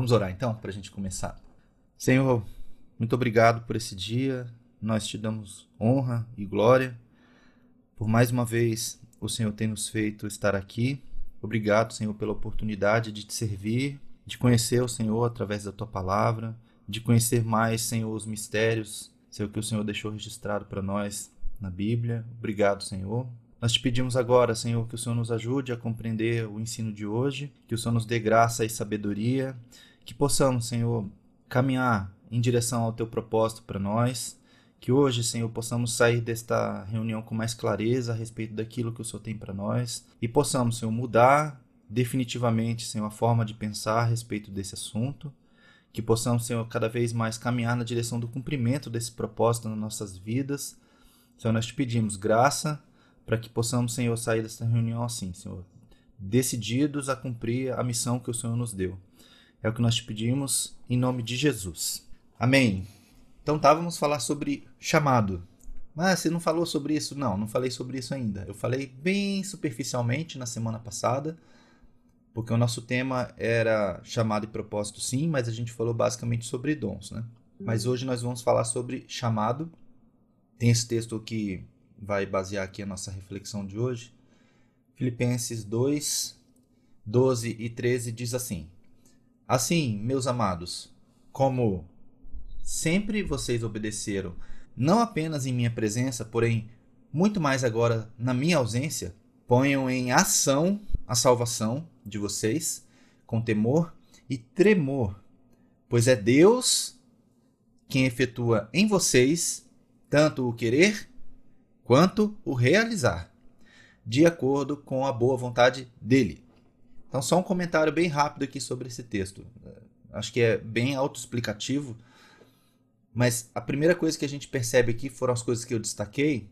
Vamos orar então, para a gente começar. Senhor, muito obrigado por esse dia. Nós te damos honra e glória. Por mais uma vez, o Senhor tem nos feito estar aqui. Obrigado, Senhor, pela oportunidade de te servir, de conhecer o Senhor através da tua palavra, de conhecer mais, Senhor, os mistérios, Senhor, que o Senhor deixou registrado para nós na Bíblia. Obrigado, Senhor. Nós te pedimos agora, Senhor, que o Senhor nos ajude a compreender o ensino de hoje, que o Senhor nos dê graça e sabedoria, que possamos, Senhor, caminhar em direção ao teu propósito para nós, que hoje, Senhor, possamos sair desta reunião com mais clareza a respeito daquilo que o Senhor tem para nós e possamos, Senhor, mudar definitivamente, Senhor, a forma de pensar a respeito desse assunto, que possamos, Senhor, cada vez mais caminhar na direção do cumprimento desse propósito nas nossas vidas. Senhor, nós te pedimos graça para que possamos, Senhor, sair desta reunião assim, Senhor, decididos a cumprir a missão que o Senhor nos deu. É o que nós te pedimos em nome de Jesus. Amém. Então tá, vamos falar sobre chamado. Mas você não falou sobre isso? Não, não falei sobre isso ainda. Eu falei bem superficialmente na semana passada, porque o nosso tema era chamado e propósito sim, mas a gente falou basicamente sobre dons, né? Mas hoje nós vamos falar sobre chamado. Tem esse texto que vai basear aqui a nossa reflexão de hoje. Filipenses 2, 12 e 13 diz assim: Assim, meus amados, como sempre vocês obedeceram, não apenas em minha presença, porém muito mais agora na minha ausência, ponham em ação a salvação de vocês com temor e tremor, pois é Deus quem efetua em vocês tanto o querer quanto o realizar, de acordo com a boa vontade dele. Então, só um comentário bem rápido aqui sobre esse texto. Acho que é bem autoexplicativo, mas a primeira coisa que a gente percebe aqui foram as coisas que eu destaquei,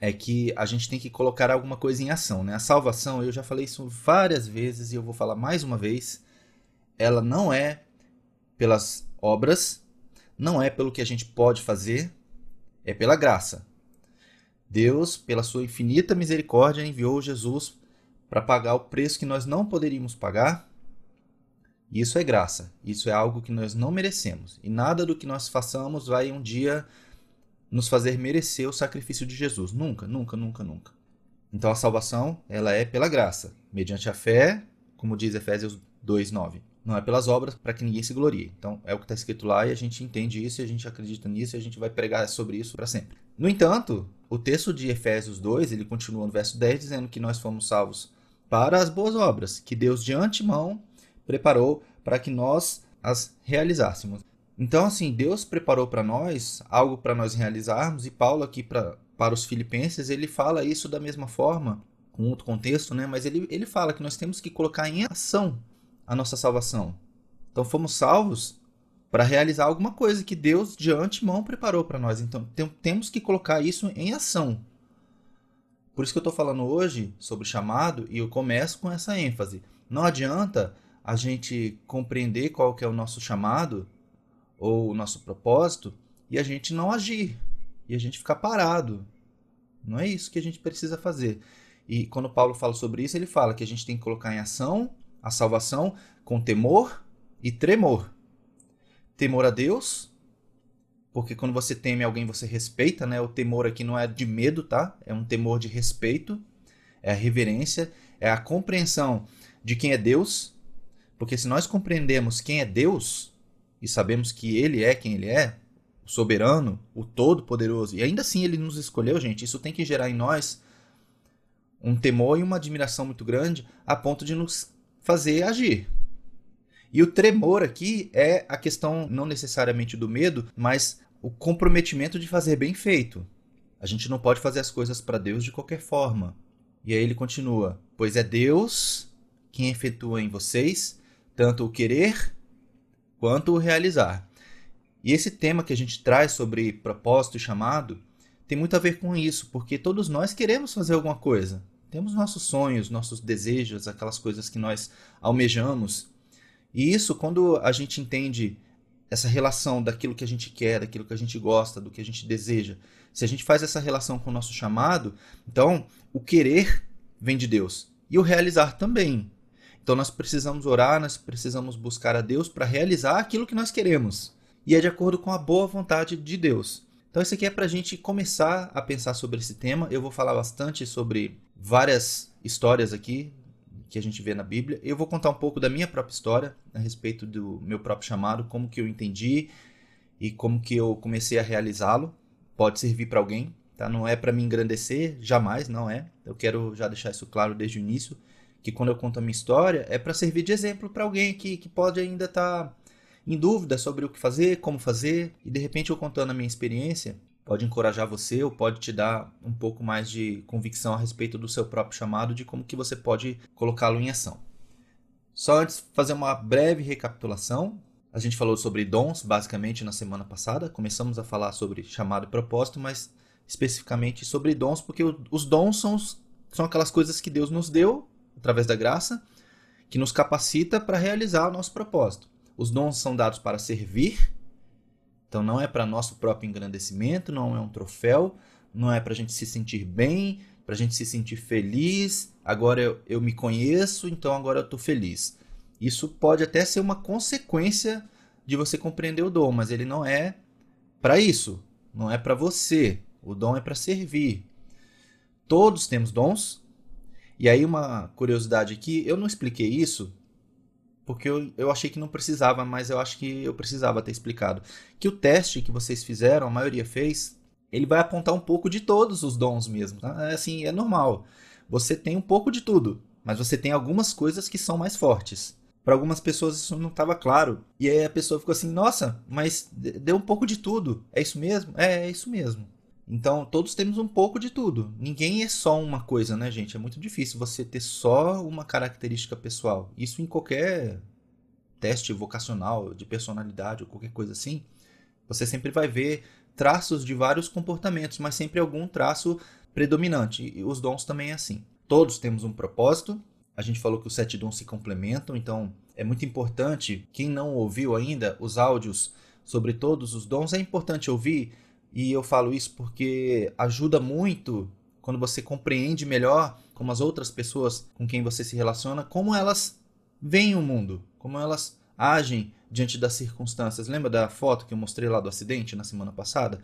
é que a gente tem que colocar alguma coisa em ação. Né? A salvação, eu já falei isso várias vezes e eu vou falar mais uma vez, ela não é pelas obras, não é pelo que a gente pode fazer, é pela graça. Deus, pela sua infinita misericórdia, enviou Jesus para pagar o preço que nós não poderíamos pagar. Isso é graça. Isso é algo que nós não merecemos. E nada do que nós façamos vai um dia nos fazer merecer o sacrifício de Jesus. Nunca, nunca, nunca, nunca. Então a salvação, ela é pela graça, mediante a fé, como diz Efésios 2:9. Não é pelas obras para que ninguém se glorie. Então é o que está escrito lá e a gente entende isso e a gente acredita nisso e a gente vai pregar sobre isso para sempre. No entanto, o texto de Efésios 2, ele continua no verso 10, dizendo que nós fomos salvos para as boas obras, que Deus de antemão preparou para que nós as realizássemos. Então, assim, Deus preparou para nós algo para nós realizarmos, e Paulo, aqui pra, para os Filipenses, ele fala isso da mesma forma, com outro contexto, né? mas ele, ele fala que nós temos que colocar em ação a nossa salvação. Então, fomos salvos para realizar alguma coisa que Deus de antemão preparou para nós. Então tem, temos que colocar isso em ação. Por isso que eu estou falando hoje sobre chamado e eu começo com essa ênfase. Não adianta a gente compreender qual que é o nosso chamado ou o nosso propósito e a gente não agir e a gente ficar parado. Não é isso que a gente precisa fazer. E quando Paulo fala sobre isso, ele fala que a gente tem que colocar em ação a salvação com temor e tremor temor a Deus, porque quando você teme alguém, você respeita, né? O temor aqui não é de medo, tá? É um temor de respeito, é a reverência, é a compreensão de quem é Deus, porque se nós compreendemos quem é Deus e sabemos que Ele é quem Ele é, o soberano, o todo-poderoso, e ainda assim Ele nos escolheu, gente, isso tem que gerar em nós um temor e uma admiração muito grande a ponto de nos fazer agir. E o tremor aqui é a questão não necessariamente do medo, mas o comprometimento de fazer bem feito. A gente não pode fazer as coisas para Deus de qualquer forma. E aí ele continua: Pois é Deus quem efetua em vocês tanto o querer quanto o realizar. E esse tema que a gente traz sobre propósito e chamado tem muito a ver com isso, porque todos nós queremos fazer alguma coisa. Temos nossos sonhos, nossos desejos, aquelas coisas que nós almejamos. E isso, quando a gente entende essa relação daquilo que a gente quer, daquilo que a gente gosta, do que a gente deseja, se a gente faz essa relação com o nosso chamado, então o querer vem de Deus e o realizar também. Então nós precisamos orar, nós precisamos buscar a Deus para realizar aquilo que nós queremos. E é de acordo com a boa vontade de Deus. Então isso aqui é para a gente começar a pensar sobre esse tema. Eu vou falar bastante sobre várias histórias aqui que a gente vê na Bíblia. Eu vou contar um pouco da minha própria história a respeito do meu próprio chamado, como que eu entendi e como que eu comecei a realizá-lo. Pode servir para alguém, tá? Não é para me engrandecer, jamais, não é. Eu quero já deixar isso claro desde o início, que quando eu conto a minha história é para servir de exemplo para alguém que, que pode ainda estar tá em dúvida sobre o que fazer, como fazer, e de repente eu contando a minha experiência, pode encorajar você ou pode te dar um pouco mais de convicção a respeito do seu próprio chamado, de como que você pode colocá-lo em ação. Só antes fazer uma breve recapitulação. A gente falou sobre dons basicamente na semana passada, começamos a falar sobre chamado e propósito, mas especificamente sobre dons, porque os dons são, são aquelas coisas que Deus nos deu através da graça, que nos capacita para realizar o nosso propósito. Os dons são dados para servir então não é para nosso próprio engrandecimento, não é um troféu, não é para a gente se sentir bem, para a gente se sentir feliz. Agora eu, eu me conheço, então agora eu estou feliz. Isso pode até ser uma consequência de você compreender o dom, mas ele não é para isso, não é para você. O dom é para servir. Todos temos dons. E aí uma curiosidade aqui, eu não expliquei isso, porque eu, eu achei que não precisava, mas eu acho que eu precisava ter explicado. Que o teste que vocês fizeram, a maioria fez, ele vai apontar um pouco de todos os dons mesmo. Tá? É assim, é normal. Você tem um pouco de tudo, mas você tem algumas coisas que são mais fortes. Para algumas pessoas isso não estava claro. E aí a pessoa ficou assim: nossa, mas deu um pouco de tudo. É isso mesmo? É, é isso mesmo. Então, todos temos um pouco de tudo. Ninguém é só uma coisa, né, gente? É muito difícil você ter só uma característica pessoal. Isso em qualquer teste vocacional, de personalidade ou qualquer coisa assim. Você sempre vai ver traços de vários comportamentos, mas sempre algum traço predominante. E os dons também é assim. Todos temos um propósito. A gente falou que os sete dons se complementam, então é muito importante. Quem não ouviu ainda os áudios sobre todos os dons, é importante ouvir e eu falo isso porque ajuda muito quando você compreende melhor como as outras pessoas com quem você se relaciona, como elas veem o mundo, como elas agem diante das circunstâncias. Lembra da foto que eu mostrei lá do acidente na semana passada?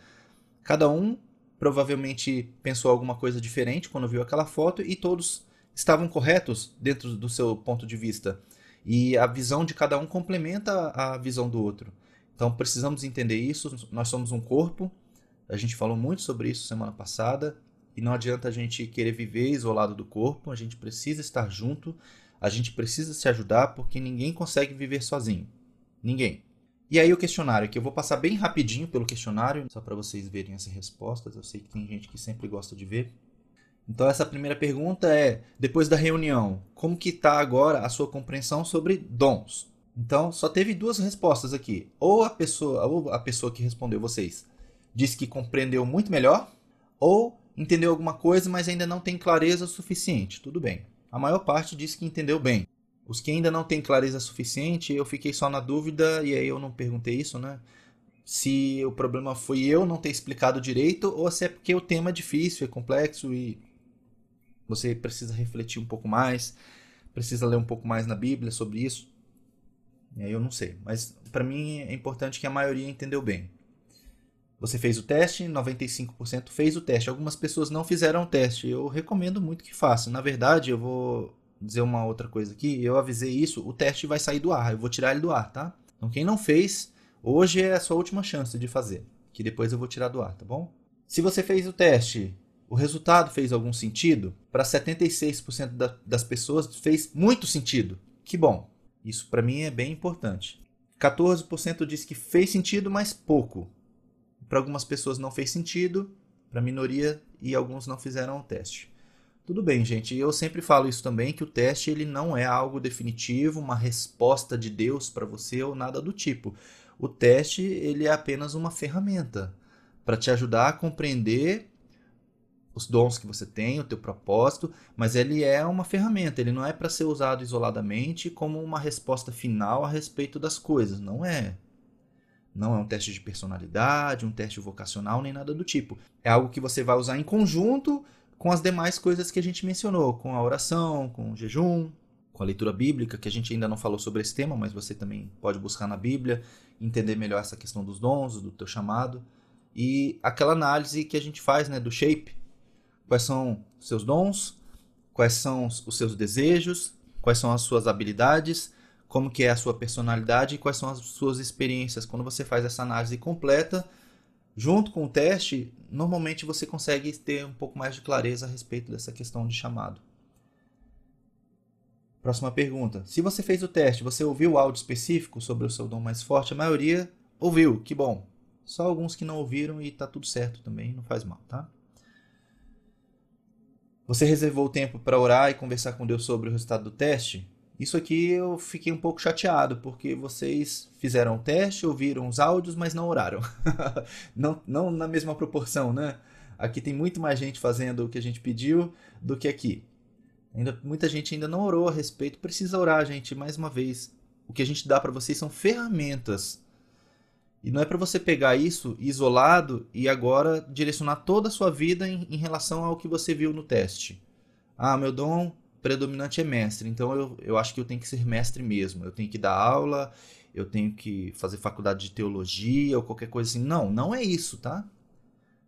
Cada um provavelmente pensou alguma coisa diferente quando viu aquela foto e todos estavam corretos dentro do seu ponto de vista. E a visão de cada um complementa a visão do outro. Então precisamos entender isso. Nós somos um corpo a gente falou muito sobre isso semana passada. E não adianta a gente querer viver isolado do corpo, a gente precisa estar junto, a gente precisa se ajudar porque ninguém consegue viver sozinho. Ninguém. E aí o questionário, que eu vou passar bem rapidinho pelo questionário, só para vocês verem as respostas. Eu sei que tem gente que sempre gosta de ver. Então essa primeira pergunta é: depois da reunião, como que está agora a sua compreensão sobre dons? Então só teve duas respostas aqui. Ou a pessoa, ou a pessoa que respondeu vocês disse que compreendeu muito melhor, ou entendeu alguma coisa, mas ainda não tem clareza suficiente. Tudo bem. A maior parte disse que entendeu bem. Os que ainda não têm clareza suficiente, eu fiquei só na dúvida, e aí eu não perguntei isso, né? Se o problema foi eu não ter explicado direito, ou se é porque o tema é difícil, é complexo e você precisa refletir um pouco mais, precisa ler um pouco mais na Bíblia sobre isso. E aí eu não sei. Mas para mim é importante que a maioria entendeu bem. Você fez o teste, 95% fez o teste. Algumas pessoas não fizeram o teste. Eu recomendo muito que façam. Na verdade, eu vou dizer uma outra coisa aqui. Eu avisei isso, o teste vai sair do ar. Eu vou tirar ele do ar, tá? Então quem não fez, hoje é a sua última chance de fazer, que depois eu vou tirar do ar, tá bom? Se você fez o teste, o resultado fez algum sentido? Para 76% da, das pessoas fez muito sentido. Que bom. Isso para mim é bem importante. 14% disse que fez sentido, mas pouco para algumas pessoas não fez sentido, para minoria e alguns não fizeram o teste. Tudo bem, gente. Eu sempre falo isso também que o teste ele não é algo definitivo, uma resposta de Deus para você ou nada do tipo. O teste ele é apenas uma ferramenta para te ajudar a compreender os dons que você tem, o teu propósito, mas ele é uma ferramenta, ele não é para ser usado isoladamente como uma resposta final a respeito das coisas, não é. Não é um teste de personalidade, um teste vocacional, nem nada do tipo. É algo que você vai usar em conjunto com as demais coisas que a gente mencionou, com a oração, com o jejum, com a leitura bíblica, que a gente ainda não falou sobre esse tema, mas você também pode buscar na Bíblia, entender melhor essa questão dos dons, do teu chamado, e aquela análise que a gente faz, né, do shape. Quais são os seus dons? Quais são os seus desejos? Quais são as suas habilidades? Como que é a sua personalidade e quais são as suas experiências? Quando você faz essa análise completa, junto com o teste, normalmente você consegue ter um pouco mais de clareza a respeito dessa questão de chamado. Próxima pergunta. Se você fez o teste, você ouviu o áudio específico sobre o seu dom mais forte? A maioria ouviu, que bom. Só alguns que não ouviram e tá tudo certo também, não faz mal, tá? Você reservou tempo para orar e conversar com Deus sobre o resultado do teste? Isso aqui eu fiquei um pouco chateado, porque vocês fizeram o teste, ouviram os áudios, mas não oraram. não, não na mesma proporção, né? Aqui tem muito mais gente fazendo o que a gente pediu do que aqui. Ainda, muita gente ainda não orou a respeito. Precisa orar, gente, mais uma vez. O que a gente dá para vocês são ferramentas. E não é para você pegar isso isolado e agora direcionar toda a sua vida em, em, relação ao que você viu no teste. Ah, meu dom predominante é mestre, então eu, eu acho que eu tenho que ser mestre mesmo. Eu tenho que dar aula, eu tenho que fazer faculdade de teologia ou qualquer coisa assim. Não, não é isso, tá?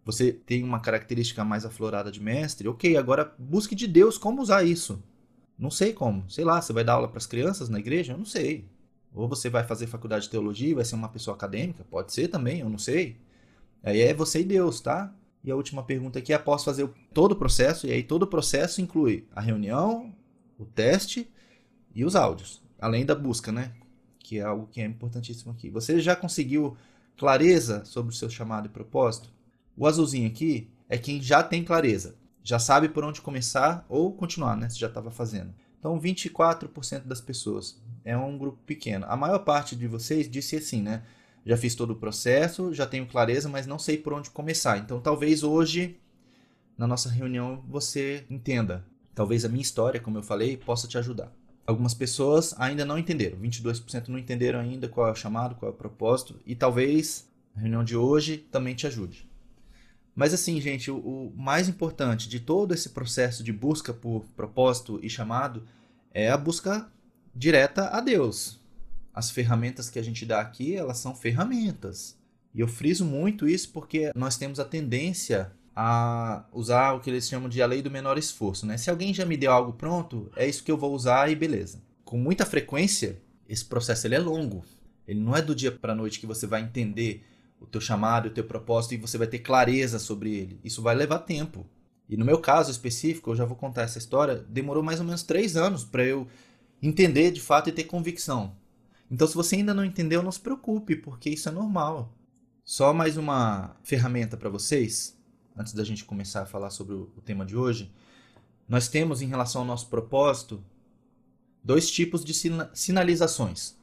você tem uma característica mais aflorada de mestre, ok, agora busque de Deus como usar isso. Não sei como. Sei lá, você vai dar aula para as crianças na igreja? Eu não sei. Ou você vai fazer faculdade de teologia e vai ser uma pessoa acadêmica? Pode ser também, eu não sei. Aí é você e Deus, tá? E a última pergunta aqui é: após fazer todo o processo, e aí todo o processo inclui a reunião, o teste e os áudios, além da busca, né? Que é algo que é importantíssimo aqui. Você já conseguiu clareza sobre o seu chamado e propósito? O azulzinho aqui é quem já tem clareza, já sabe por onde começar ou continuar, né? Se já estava fazendo. Então, 24% das pessoas. É um grupo pequeno. A maior parte de vocês disse assim, né? Já fiz todo o processo, já tenho clareza, mas não sei por onde começar. Então, talvez hoje, na nossa reunião, você entenda. Talvez a minha história, como eu falei, possa te ajudar. Algumas pessoas ainda não entenderam. 22% não entenderam ainda qual é o chamado, qual é o propósito. E talvez a reunião de hoje também te ajude. Mas assim, gente, o, o, mais importante de todo esse processo de busca por propósito e chamado é a busca direta a Deus. As ferramentas que a gente dá aqui, elas são ferramentas. E eu friso muito isso porque nós temos a tendência a usar o que eles chamam de a lei do menor esforço, né? Se alguém já me deu algo pronto, é isso que eu vou usar e beleza. Com muita frequência, esse processo ele é longo. Ele não é do dia para noite que você vai entender o teu chamado, o teu propósito e você vai ter clareza sobre ele. Isso vai levar tempo. E no meu caso específico, eu já vou contar essa história, demorou mais ou menos três anos para eu entender de fato e ter convicção. Então, se você ainda não entendeu, não se preocupe, porque isso é normal. Só mais uma ferramenta para vocês, antes da gente começar a falar sobre o tema de hoje. Nós temos, em relação ao nosso propósito, dois tipos de sinalizações.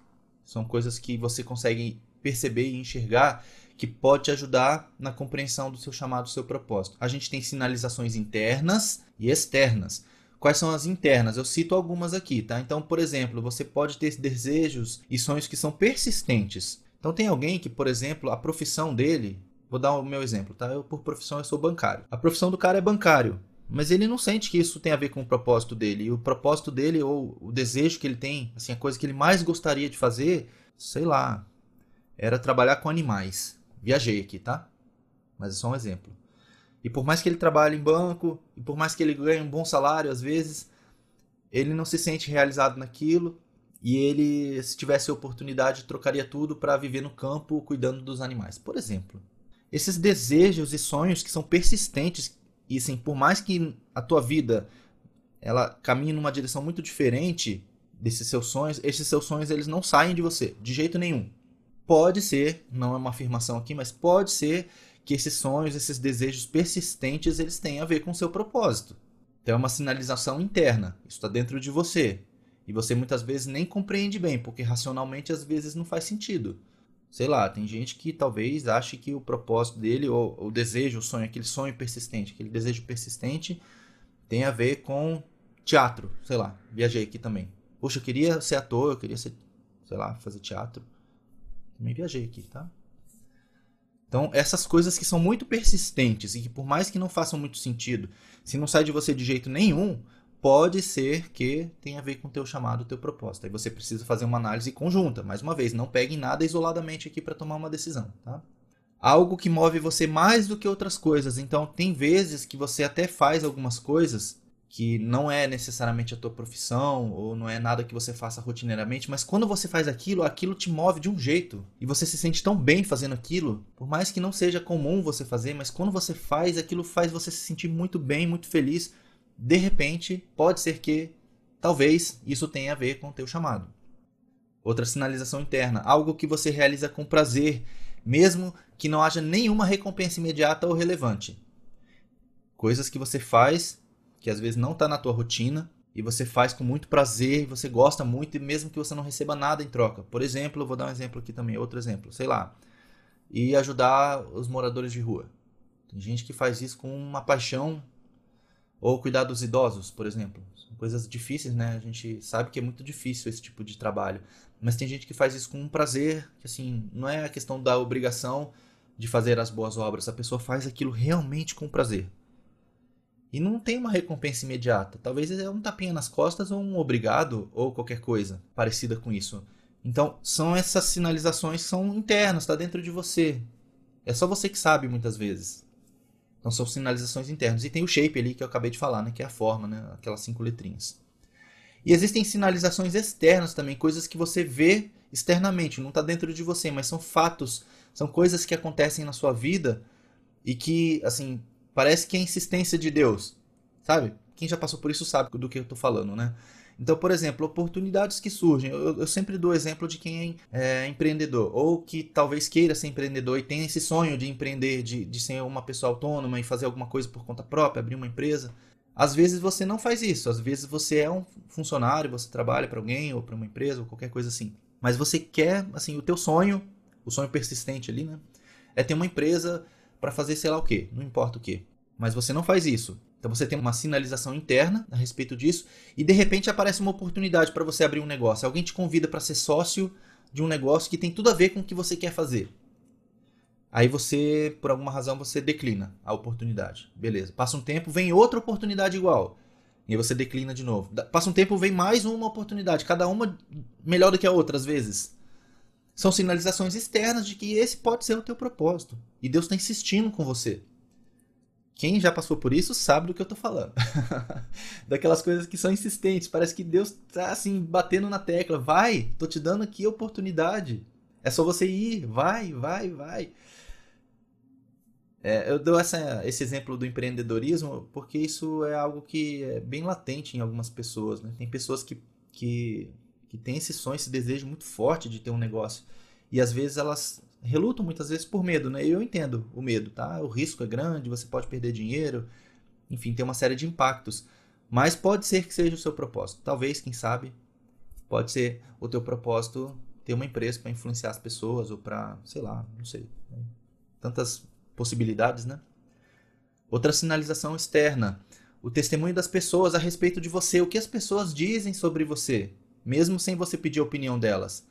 São coisas que você consegue perceber e enxergar que pode te ajudar na compreensão do seu chamado, do seu propósito. A gente tem sinalizações internas e externas. Quais são as internas? Eu cito algumas aqui, tá? Então, por exemplo, você pode ter desejos e sonhos que são persistentes. Então, tem alguém que, por exemplo, a profissão dele, vou dar o meu exemplo, tá? Eu, por profissão, eu sou bancário. A profissão do cara é bancário, mas ele não sente que isso tem a ver com o propósito dele. E o propósito dele, ou o desejo que ele tem, assim, a coisa que ele mais gostaria de fazer, sei lá, era trabalhar com animais. Viajei aqui, tá? Mas é só um exemplo. E por mais que ele trabalhe em banco, e por mais que ele ganhe um bom salário às vezes, ele não se sente realizado naquilo. E ele, se tivesse a oportunidade, trocaria tudo para viver no campo cuidando dos animais, por exemplo. Esses desejos e sonhos que são persistentes e assim, por mais que a tua vida ela caminhe numa direção muito diferente desses seus sonhos, esses seus sonhos eles não saem de você de jeito nenhum. Pode ser, não é uma afirmação aqui, mas pode ser que esses sonhos, esses desejos persistentes, eles têm a ver com o seu propósito. Então é uma sinalização interna, isso está dentro de você. E você muitas vezes nem compreende bem, porque racionalmente às vezes não faz sentido. Sei lá, tem gente que talvez ache que o propósito dele, ou o desejo, o sonho, aquele sonho persistente, aquele desejo persistente, tem a ver com teatro. Sei lá, viajei aqui também. Poxa, eu queria ser ator, eu queria ser, sei lá, fazer teatro. Também viajei aqui, tá? Então, essas coisas que são muito persistentes e que por mais que não façam muito sentido, se não sai de você de jeito nenhum, pode ser que tenha a ver com o teu chamado, teu propósito. Aí você precisa fazer uma análise conjunta. Mais uma vez, não pegue nada isoladamente aqui para tomar uma decisão, tá? Algo que move você mais do que outras coisas. Então, tem vezes que você até faz algumas coisas que não é necessariamente a tua profissão ou não é nada que você faça rotineiramente, mas quando você faz aquilo, aquilo te move de um jeito e você se sente tão bem fazendo aquilo, por mais que não seja comum você fazer, mas quando você faz, aquilo faz você se sentir muito bem, muito feliz. De repente, pode ser que talvez isso tenha a ver com o teu chamado. Outra sinalização interna, algo que você realiza com prazer, mesmo que não haja nenhuma recompensa imediata ou relevante. Coisas que você faz que às vezes não está na tua rotina e você faz com muito prazer, você gosta muito e mesmo que você não receba nada em troca. Por exemplo, eu vou dar um exemplo aqui também, outro exemplo, sei lá, e ajudar os moradores de rua. Tem gente que faz isso com uma paixão ou cuidar dos idosos, por exemplo. São coisas difíceis, né? A gente sabe que é muito difícil esse tipo de trabalho, mas tem gente que faz isso com um prazer, que assim, não é a questão da obrigação de fazer as boas obras, a pessoa faz aquilo realmente com prazer. E não tem uma recompensa imediata. Talvez é um tapinha nas costas ou um obrigado ou qualquer coisa parecida com isso. Então, são essas sinalizações que são internas, está dentro de você. É só você que sabe muitas vezes. Então, são sinalizações internas. E tem o shape ali que eu acabei de falar, né? que é a forma, né? aquelas cinco letrinhas. E existem sinalizações externas também, coisas que você vê externamente, não está dentro de você, mas são fatos, são coisas que acontecem na sua vida e que, assim, Parece que é a insistência de Deus, sabe? Quem já passou por isso sabe do que eu estou falando, né? Então, por exemplo, oportunidades que surgem. Eu, eu sempre dou exemplo de quem é, é, empreendedor, ou que talvez queira ser empreendedor e tenha esse sonho de empreender, de, de ser uma pessoa autônoma e fazer alguma coisa por conta própria, abrir uma empresa. Às vezes você não faz isso, às vezes você é um funcionário, você trabalha para alguém ou para uma empresa ou qualquer coisa assim. Mas você quer, assim, o teu sonho, o sonho persistente ali, né? É ter uma empresa para fazer sei lá o que, não importa o que. Mas você não faz isso. Então você tem uma sinalização interna a respeito disso e de repente aparece uma oportunidade para você abrir um negócio. Alguém te convida para ser sócio de um negócio que tem tudo a ver com o que você quer fazer. Aí você, por alguma razão, você declina a oportunidade. Beleza. Passa um tempo, vem outra oportunidade igual. E aí você declina de novo. Passa um tempo, vem mais uma oportunidade. Cada uma melhor do que a outra, às vezes. São sinalizações externas de que esse pode ser o teu propósito. E Deus está insistindo com você. Quem já passou por isso sabe do que eu estou falando. Daquelas coisas que são insistentes. Parece que Deus está assim, batendo na tecla. Vai, tô te dando aqui a oportunidade. É só você ir. Vai, vai, vai. É, eu dou essa, esse exemplo do empreendedorismo porque isso é algo que é bem latente em algumas pessoas. Né? Tem pessoas que, que que tem esse sonho, esse desejo muito forte de ter um negócio. E às vezes elas relutam muitas vezes por medo, né? Eu entendo o medo, tá? O risco é grande, você pode perder dinheiro, enfim, tem uma série de impactos. Mas pode ser que seja o seu propósito. Talvez, quem sabe, pode ser o teu propósito ter uma empresa para influenciar as pessoas ou para, sei lá, não sei. Né? Tantas possibilidades, né? Outra sinalização externa, o testemunho das pessoas a respeito de você, o que as pessoas dizem sobre você mesmo sem você pedir a opinião delas.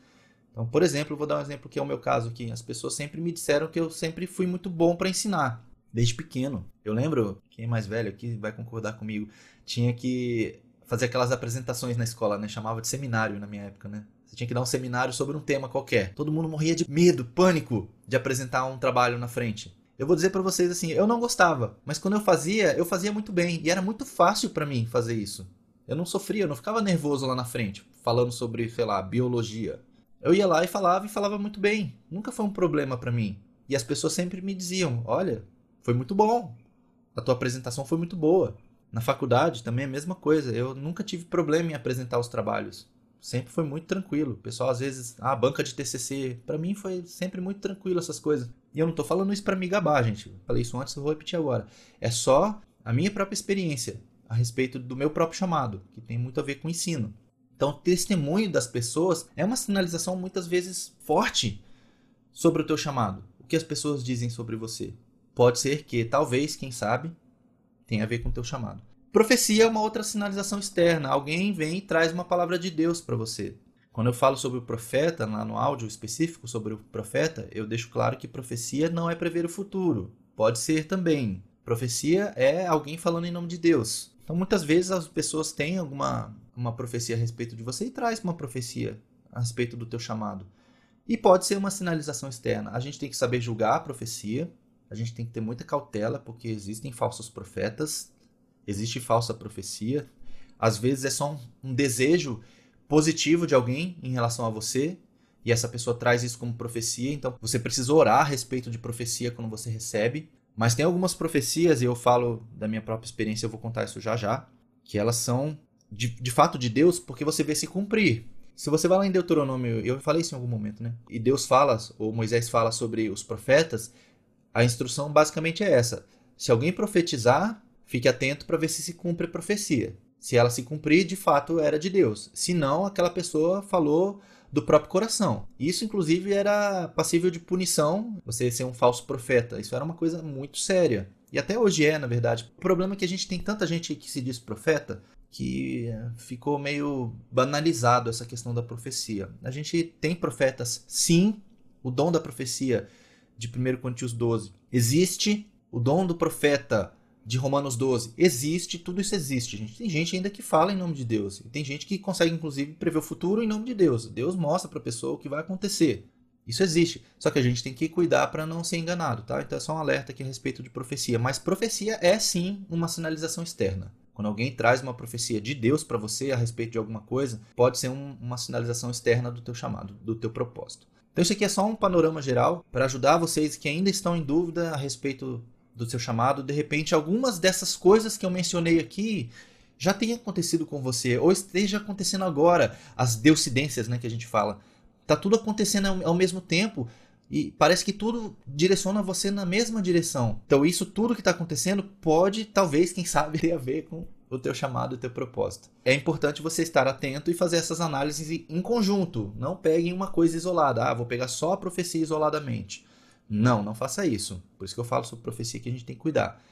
Então, por exemplo, vou dar um exemplo que é o meu caso aqui. As pessoas sempre me disseram que eu sempre fui muito bom para ensinar, desde pequeno. Eu lembro, quem é mais velho aqui vai concordar comigo, tinha que fazer aquelas apresentações na escola, né? Chamava de seminário na minha época, né? Você tinha que dar um seminário sobre um tema qualquer. Todo mundo morria de medo, pânico de apresentar um trabalho na frente. Eu vou dizer para vocês assim, eu não gostava, mas quando eu fazia, eu fazia muito bem e era muito fácil para mim fazer isso. Eu não sofria, eu não ficava nervoso lá na frente, falando sobre, sei lá, biologia. Eu ia lá e falava e falava muito bem. Nunca foi um problema para mim. E as pessoas sempre me diziam: "Olha, foi muito bom. A tua apresentação foi muito boa". Na faculdade também é a mesma coisa. Eu nunca tive problema em apresentar os trabalhos. Sempre foi muito tranquilo. O pessoal às vezes, ah, banca de TCC, para mim foi sempre muito tranquilo essas coisas. E eu não tô falando isso para me gabar, gente. Falei isso antes, eu vou repetir agora. É só a minha própria experiência a respeito do meu próprio chamado, que tem muito a ver com ensino. Então, o testemunho das pessoas é uma sinalização muitas vezes forte sobre o teu chamado. O que as pessoas dizem sobre você. Pode ser que, talvez, quem sabe, tenha a ver com o teu chamado. Profecia é uma outra sinalização externa. Alguém vem e traz uma palavra de Deus para você. Quando eu falo sobre o profeta, lá no áudio específico sobre o profeta, eu deixo claro que profecia não é prever o futuro. Pode ser também. Profecia é alguém falando em nome de Deus. Então, muitas vezes as pessoas têm alguma uma profecia a respeito de você e traz uma profecia a respeito do teu chamado. E pode ser uma sinalização externa. A gente tem que saber julgar a profecia, a gente tem que ter muita cautela, porque existem falsos profetas, existe falsa profecia. Às vezes é só um, um desejo positivo de alguém em relação a você, e essa pessoa traz isso como profecia, então você precisa orar a respeito de profecia quando você recebe. Mas tem algumas profecias, e eu falo da minha própria experiência, eu vou contar isso já já, que elas são de, de fato de Deus porque você vê se cumprir. Se você vai lá em Deuteronômio, eu falei isso em algum momento, né? E Deus fala, ou Moisés fala sobre os profetas, a instrução basicamente é essa. Se alguém profetizar, fique atento para ver se se cumpre a profecia. Se ela se cumprir, de fato era de Deus. Se não, aquela pessoa falou do próprio coração. Isso, inclusive, era passível de punição, você ser um falso profeta. Isso era uma coisa muito séria. E até hoje é, na verdade. O problema é que a gente tem tanta gente que se diz profeta que ficou meio banalizado essa questão da profecia. A gente tem profetas, sim, o dom da profecia de 1 Coríntios 12 existe, o dom do profeta de Romanos 12 existe, tudo isso existe, gente. Tem gente ainda que fala em nome de Deus, tem gente que consegue inclusive prever o futuro em nome de Deus. Deus mostra para a pessoa o que vai acontecer. Isso existe. Só que a gente tem que cuidar para não ser enganado, tá? Então é só um alerta aqui a respeito de profecia. Mas profecia é sim uma sinalização externa. Quando alguém traz uma profecia de Deus para você a respeito de alguma coisa, pode ser um, uma sinalização externa do teu chamado, do teu propósito. Então isso aqui é só um panorama geral para ajudar vocês que ainda estão em dúvida a respeito do seu chamado. De repente, algumas dessas coisas que eu mencionei aqui já tenham acontecido com você ou esteja acontecendo agora, as deucidências, né, que a gente fala. Tá tudo acontecendo ao, ao mesmo tempo e parece que tudo direciona você na mesma direção. Então isso tudo que está acontecendo pode, talvez, quem sabe, ter a ver com o teu chamado e o teu propósito. É importante você estar atento e fazer essas análises em conjunto. Não peguem uma coisa isolada. Ah, vou pegar só a profecia isoladamente. Não, não faça isso. Por isso que eu falo sobre profecia que a gente tem que cuidar.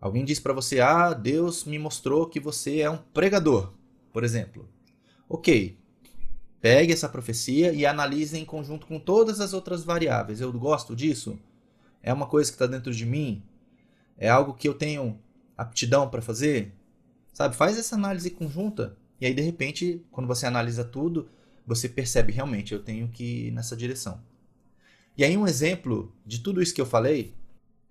Alguém diz para você: "Ah, Deus me mostrou que você é um pregador", por exemplo. OK, Pegue essa profecia e analise em conjunto com todas as outras variáveis. Eu gosto disso? É uma coisa que está dentro de mim? É algo que eu tenho aptidão para fazer? Sabe? Faz essa análise conjunta. E aí, de repente, quando você analisa tudo, você percebe realmente, eu tenho que ir nessa direção. E aí, um exemplo de tudo isso que eu falei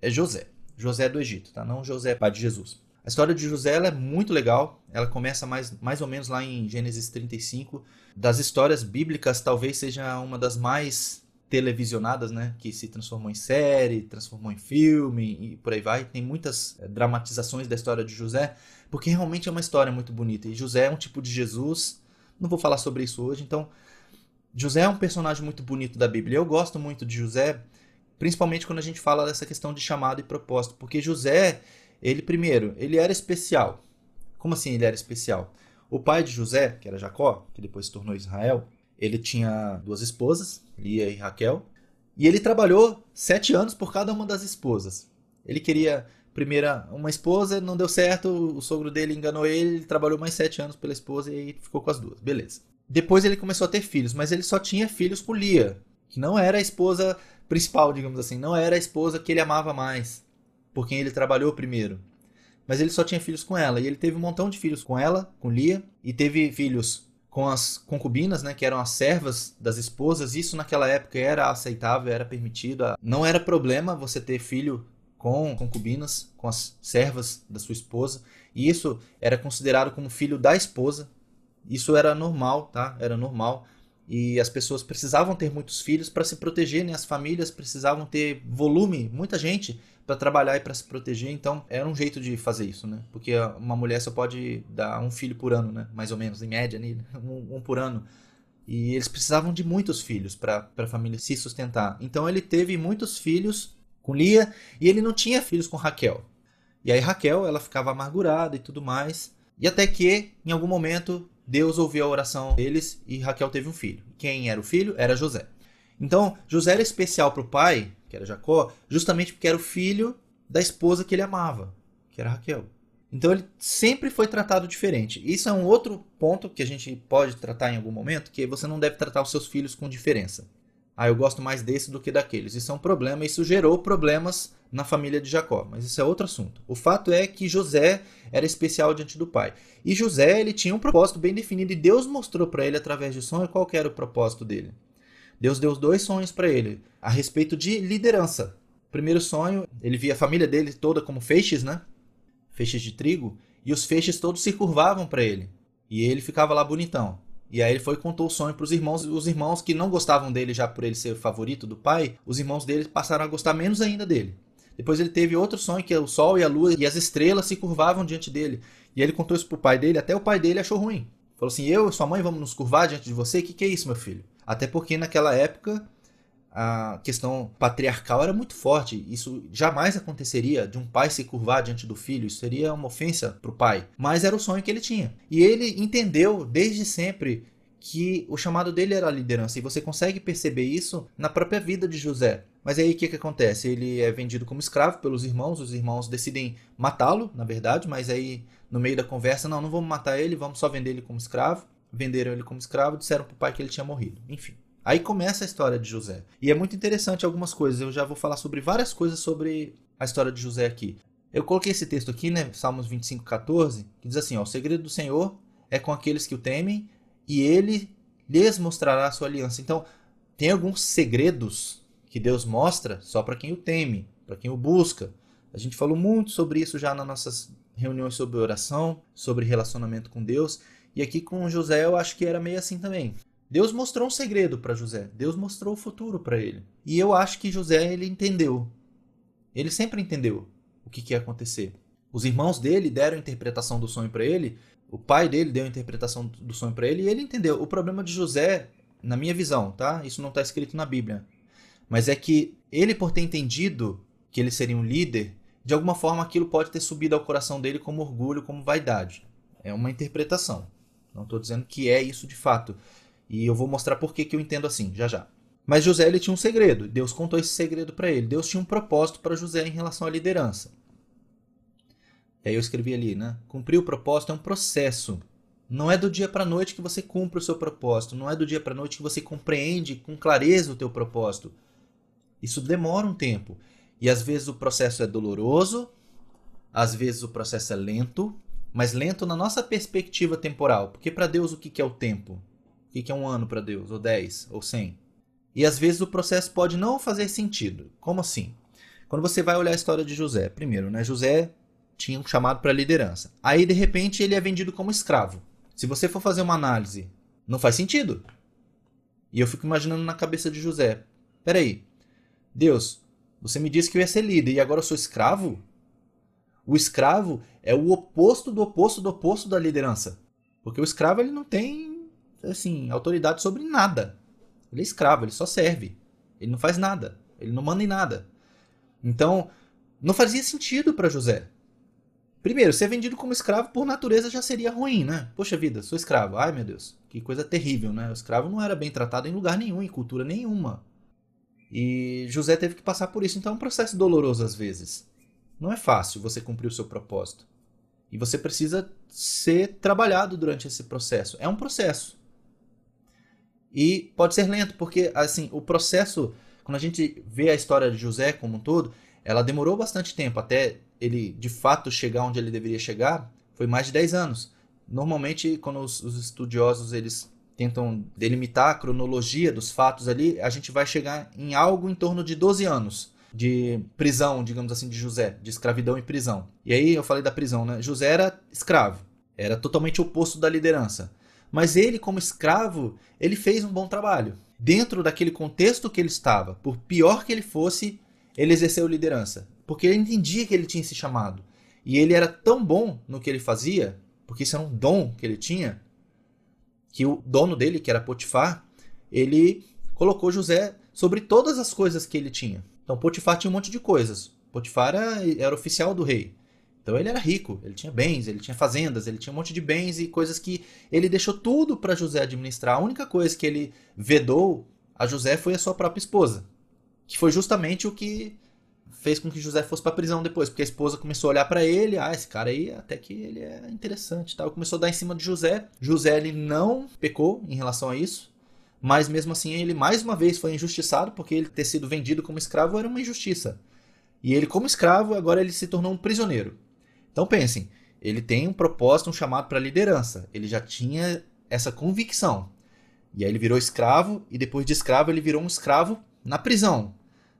é José. José do Egito, tá? Não José, pai de Jesus. A história de José é muito legal. Ela começa mais, mais ou menos lá em Gênesis 35. Das histórias bíblicas, talvez seja uma das mais televisionadas, né? Que se transformou em série, transformou em filme e por aí vai. Tem muitas é, dramatizações da história de José, porque realmente é uma história muito bonita. E José é um tipo de Jesus. Não vou falar sobre isso hoje, então. José é um personagem muito bonito da Bíblia. Eu gosto muito de José, principalmente quando a gente fala dessa questão de chamado e propósito, porque José ele, primeiro, ele era especial. Como assim ele era especial? O pai de José, que era Jacó, que depois se tornou Israel, ele tinha duas esposas, Lia e Raquel, e ele trabalhou sete anos por cada uma das esposas. Ele queria primeira uma esposa, não deu certo, o sogro dele enganou ele, ele trabalhou mais sete anos pela esposa e ficou com as duas, beleza. Depois ele começou a ter filhos, mas ele só tinha filhos com Lia, que não era a esposa principal, digamos assim, não era a esposa que ele amava mais por quem ele trabalhou primeiro. Mas ele só tinha filhos com ela. E ele teve um montão de filhos com ela, com Lia, e teve filhos com as concubinas, né, que eram as servas das esposas. Isso naquela época era aceitável, era permitido. Não era problema você ter filho com concubinas, com as servas da sua esposa. E isso era considerado como filho da esposa. Isso era normal, tá? Era normal. E as pessoas precisavam ter muitos filhos para se proteger, né? As famílias precisavam ter volume, muita gente para trabalhar e para se proteger. Então, era um jeito de fazer isso, né? Porque uma mulher só pode dar um filho por ano, né? Mais ou menos, em média, né? um, um por ano. E eles precisavam de muitos filhos para a família se sustentar. Então, ele teve muitos filhos com Lia e ele não tinha filhos com Raquel. E aí, Raquel, ela ficava amargurada e tudo mais. E até que, em algum momento, Deus ouviu a oração deles e Raquel teve um filho. Quem era o filho? Era José. Então, José era especial para o pai, que era Jacó, justamente porque era o filho da esposa que ele amava, que era Raquel. Então ele sempre foi tratado diferente. Isso é um outro ponto que a gente pode tratar em algum momento, que você não deve tratar os seus filhos com diferença. Ah, eu gosto mais desse do que daqueles. Isso é um problema, isso gerou problemas na família de Jacó, mas isso é outro assunto. O fato é que José era especial diante do pai. E José, ele tinha um propósito bem definido e Deus mostrou para ele através de sonho qual era o propósito dele. Deus deu dois sonhos para ele a respeito de liderança. primeiro sonho, ele via a família dele toda como feixes, né? Feixes de trigo, e os feixes todos se curvavam para ele. E ele ficava lá bonitão. E aí ele foi e contou o sonho para os irmãos. Os irmãos que não gostavam dele já por ele ser o favorito do pai, os irmãos dele passaram a gostar menos ainda dele. Depois ele teve outro sonho que o sol e a lua e as estrelas se curvavam diante dele. E ele contou isso pro pai dele, até o pai dele achou ruim. Falou assim: "Eu e sua mãe vamos nos curvar diante de você? O que que é isso, meu filho?" Até porque naquela época a questão patriarcal era muito forte. Isso jamais aconteceria de um pai se curvar diante do filho. Isso seria uma ofensa para o pai. Mas era o sonho que ele tinha. E ele entendeu desde sempre que o chamado dele era a liderança. E você consegue perceber isso na própria vida de José. Mas aí o que, que acontece? Ele é vendido como escravo pelos irmãos. Os irmãos decidem matá-lo, na verdade. Mas aí no meio da conversa, não, não vamos matar ele, vamos só vender ele como escravo. Venderam ele como escravo, disseram para o pai que ele tinha morrido. Enfim. Aí começa a história de José. E é muito interessante algumas coisas. Eu já vou falar sobre várias coisas sobre a história de José aqui. Eu coloquei esse texto aqui, né, Salmos 25, 14, que diz assim: ó, O segredo do Senhor é com aqueles que o temem, e ele lhes mostrará a sua aliança. Então, tem alguns segredos que Deus mostra só para quem o teme, para quem o busca. A gente falou muito sobre isso já nas nossas reuniões sobre oração, sobre relacionamento com Deus. E aqui com José eu acho que era meio assim também. Deus mostrou um segredo para José. Deus mostrou o futuro para ele. E eu acho que José ele entendeu. Ele sempre entendeu o que, que ia acontecer. Os irmãos dele deram a interpretação do sonho para ele. O pai dele deu a interpretação do sonho para ele e ele entendeu. O problema de José, na minha visão, tá? Isso não está escrito na Bíblia. Mas é que ele, por ter entendido que ele seria um líder, de alguma forma aquilo pode ter subido ao coração dele como orgulho, como vaidade. É uma interpretação. Não estou dizendo que é isso de fato. E eu vou mostrar por que, eu entendo assim, já já. Mas José ele tinha um segredo. Deus contou esse segredo para ele. Deus tinha um propósito para José em relação à liderança. E aí eu escrevi ali, né? Cumprir o propósito é um processo. Não é do dia para noite que você cumpre o seu propósito. Não é do dia para noite que você compreende com clareza o teu propósito. Isso demora um tempo. E às vezes o processo é doloroso, às vezes o processo é lento, mas lento na nossa perspectiva temporal. Porque para Deus o que é o tempo? O que é um ano para Deus? Ou 10? Ou 100? E às vezes o processo pode não fazer sentido. Como assim? Quando você vai olhar a história de José, primeiro, né? José tinha um chamado para liderança. Aí, de repente, ele é vendido como escravo. Se você for fazer uma análise, não faz sentido. E eu fico imaginando na cabeça de José: peraí, Deus, você me disse que eu ia ser líder e agora eu sou escravo? O escravo é o oposto do oposto do oposto da liderança. Porque o escravo ele não tem assim, autoridade sobre nada. Ele é escravo, ele só serve. Ele não faz nada. Ele não manda em nada. Então, não fazia sentido para José. Primeiro, ser vendido como escravo por natureza já seria ruim, né? Poxa vida, sou escravo. Ai meu Deus, que coisa terrível, né? O escravo não era bem tratado em lugar nenhum, em cultura nenhuma. E José teve que passar por isso. Então é um processo doloroso às vezes. Não é fácil você cumprir o seu propósito. E você precisa ser trabalhado durante esse processo. É um processo. E pode ser lento, porque assim, o processo, quando a gente vê a história de José como um todo, ela demorou bastante tempo até ele de fato chegar onde ele deveria chegar, foi mais de 10 anos. Normalmente, quando os, os estudiosos eles tentam delimitar a cronologia dos fatos ali, a gente vai chegar em algo em torno de 12 anos de prisão, digamos assim, de José, de escravidão e prisão. E aí eu falei da prisão, né? José era escravo, era totalmente oposto da liderança. Mas ele, como escravo, ele fez um bom trabalho. Dentro daquele contexto que ele estava, por pior que ele fosse, ele exerceu liderança. Porque ele entendia que ele tinha esse chamado. E ele era tão bom no que ele fazia, porque isso era um dom que ele tinha, que o dono dele, que era Potifar, ele colocou José sobre todas as coisas que ele tinha. Então Potifar tinha um monte de coisas. Potifar era, era oficial do rei. Então ele era rico, ele tinha bens, ele tinha fazendas, ele tinha um monte de bens e coisas que ele deixou tudo para José administrar. A única coisa que ele vedou a José foi a sua própria esposa, que foi justamente o que fez com que José fosse para prisão depois, porque a esposa começou a olhar para ele, ah, esse cara aí até que ele é interessante, tal, começou a dar em cima de José. José ele não pecou em relação a isso, mas mesmo assim ele mais uma vez foi injustiçado porque ele ter sido vendido como escravo era uma injustiça. E ele como escravo agora ele se tornou um prisioneiro. Então pensem, ele tem um propósito, um chamado para liderança. Ele já tinha essa convicção. E aí ele virou escravo e depois de escravo ele virou um escravo na prisão.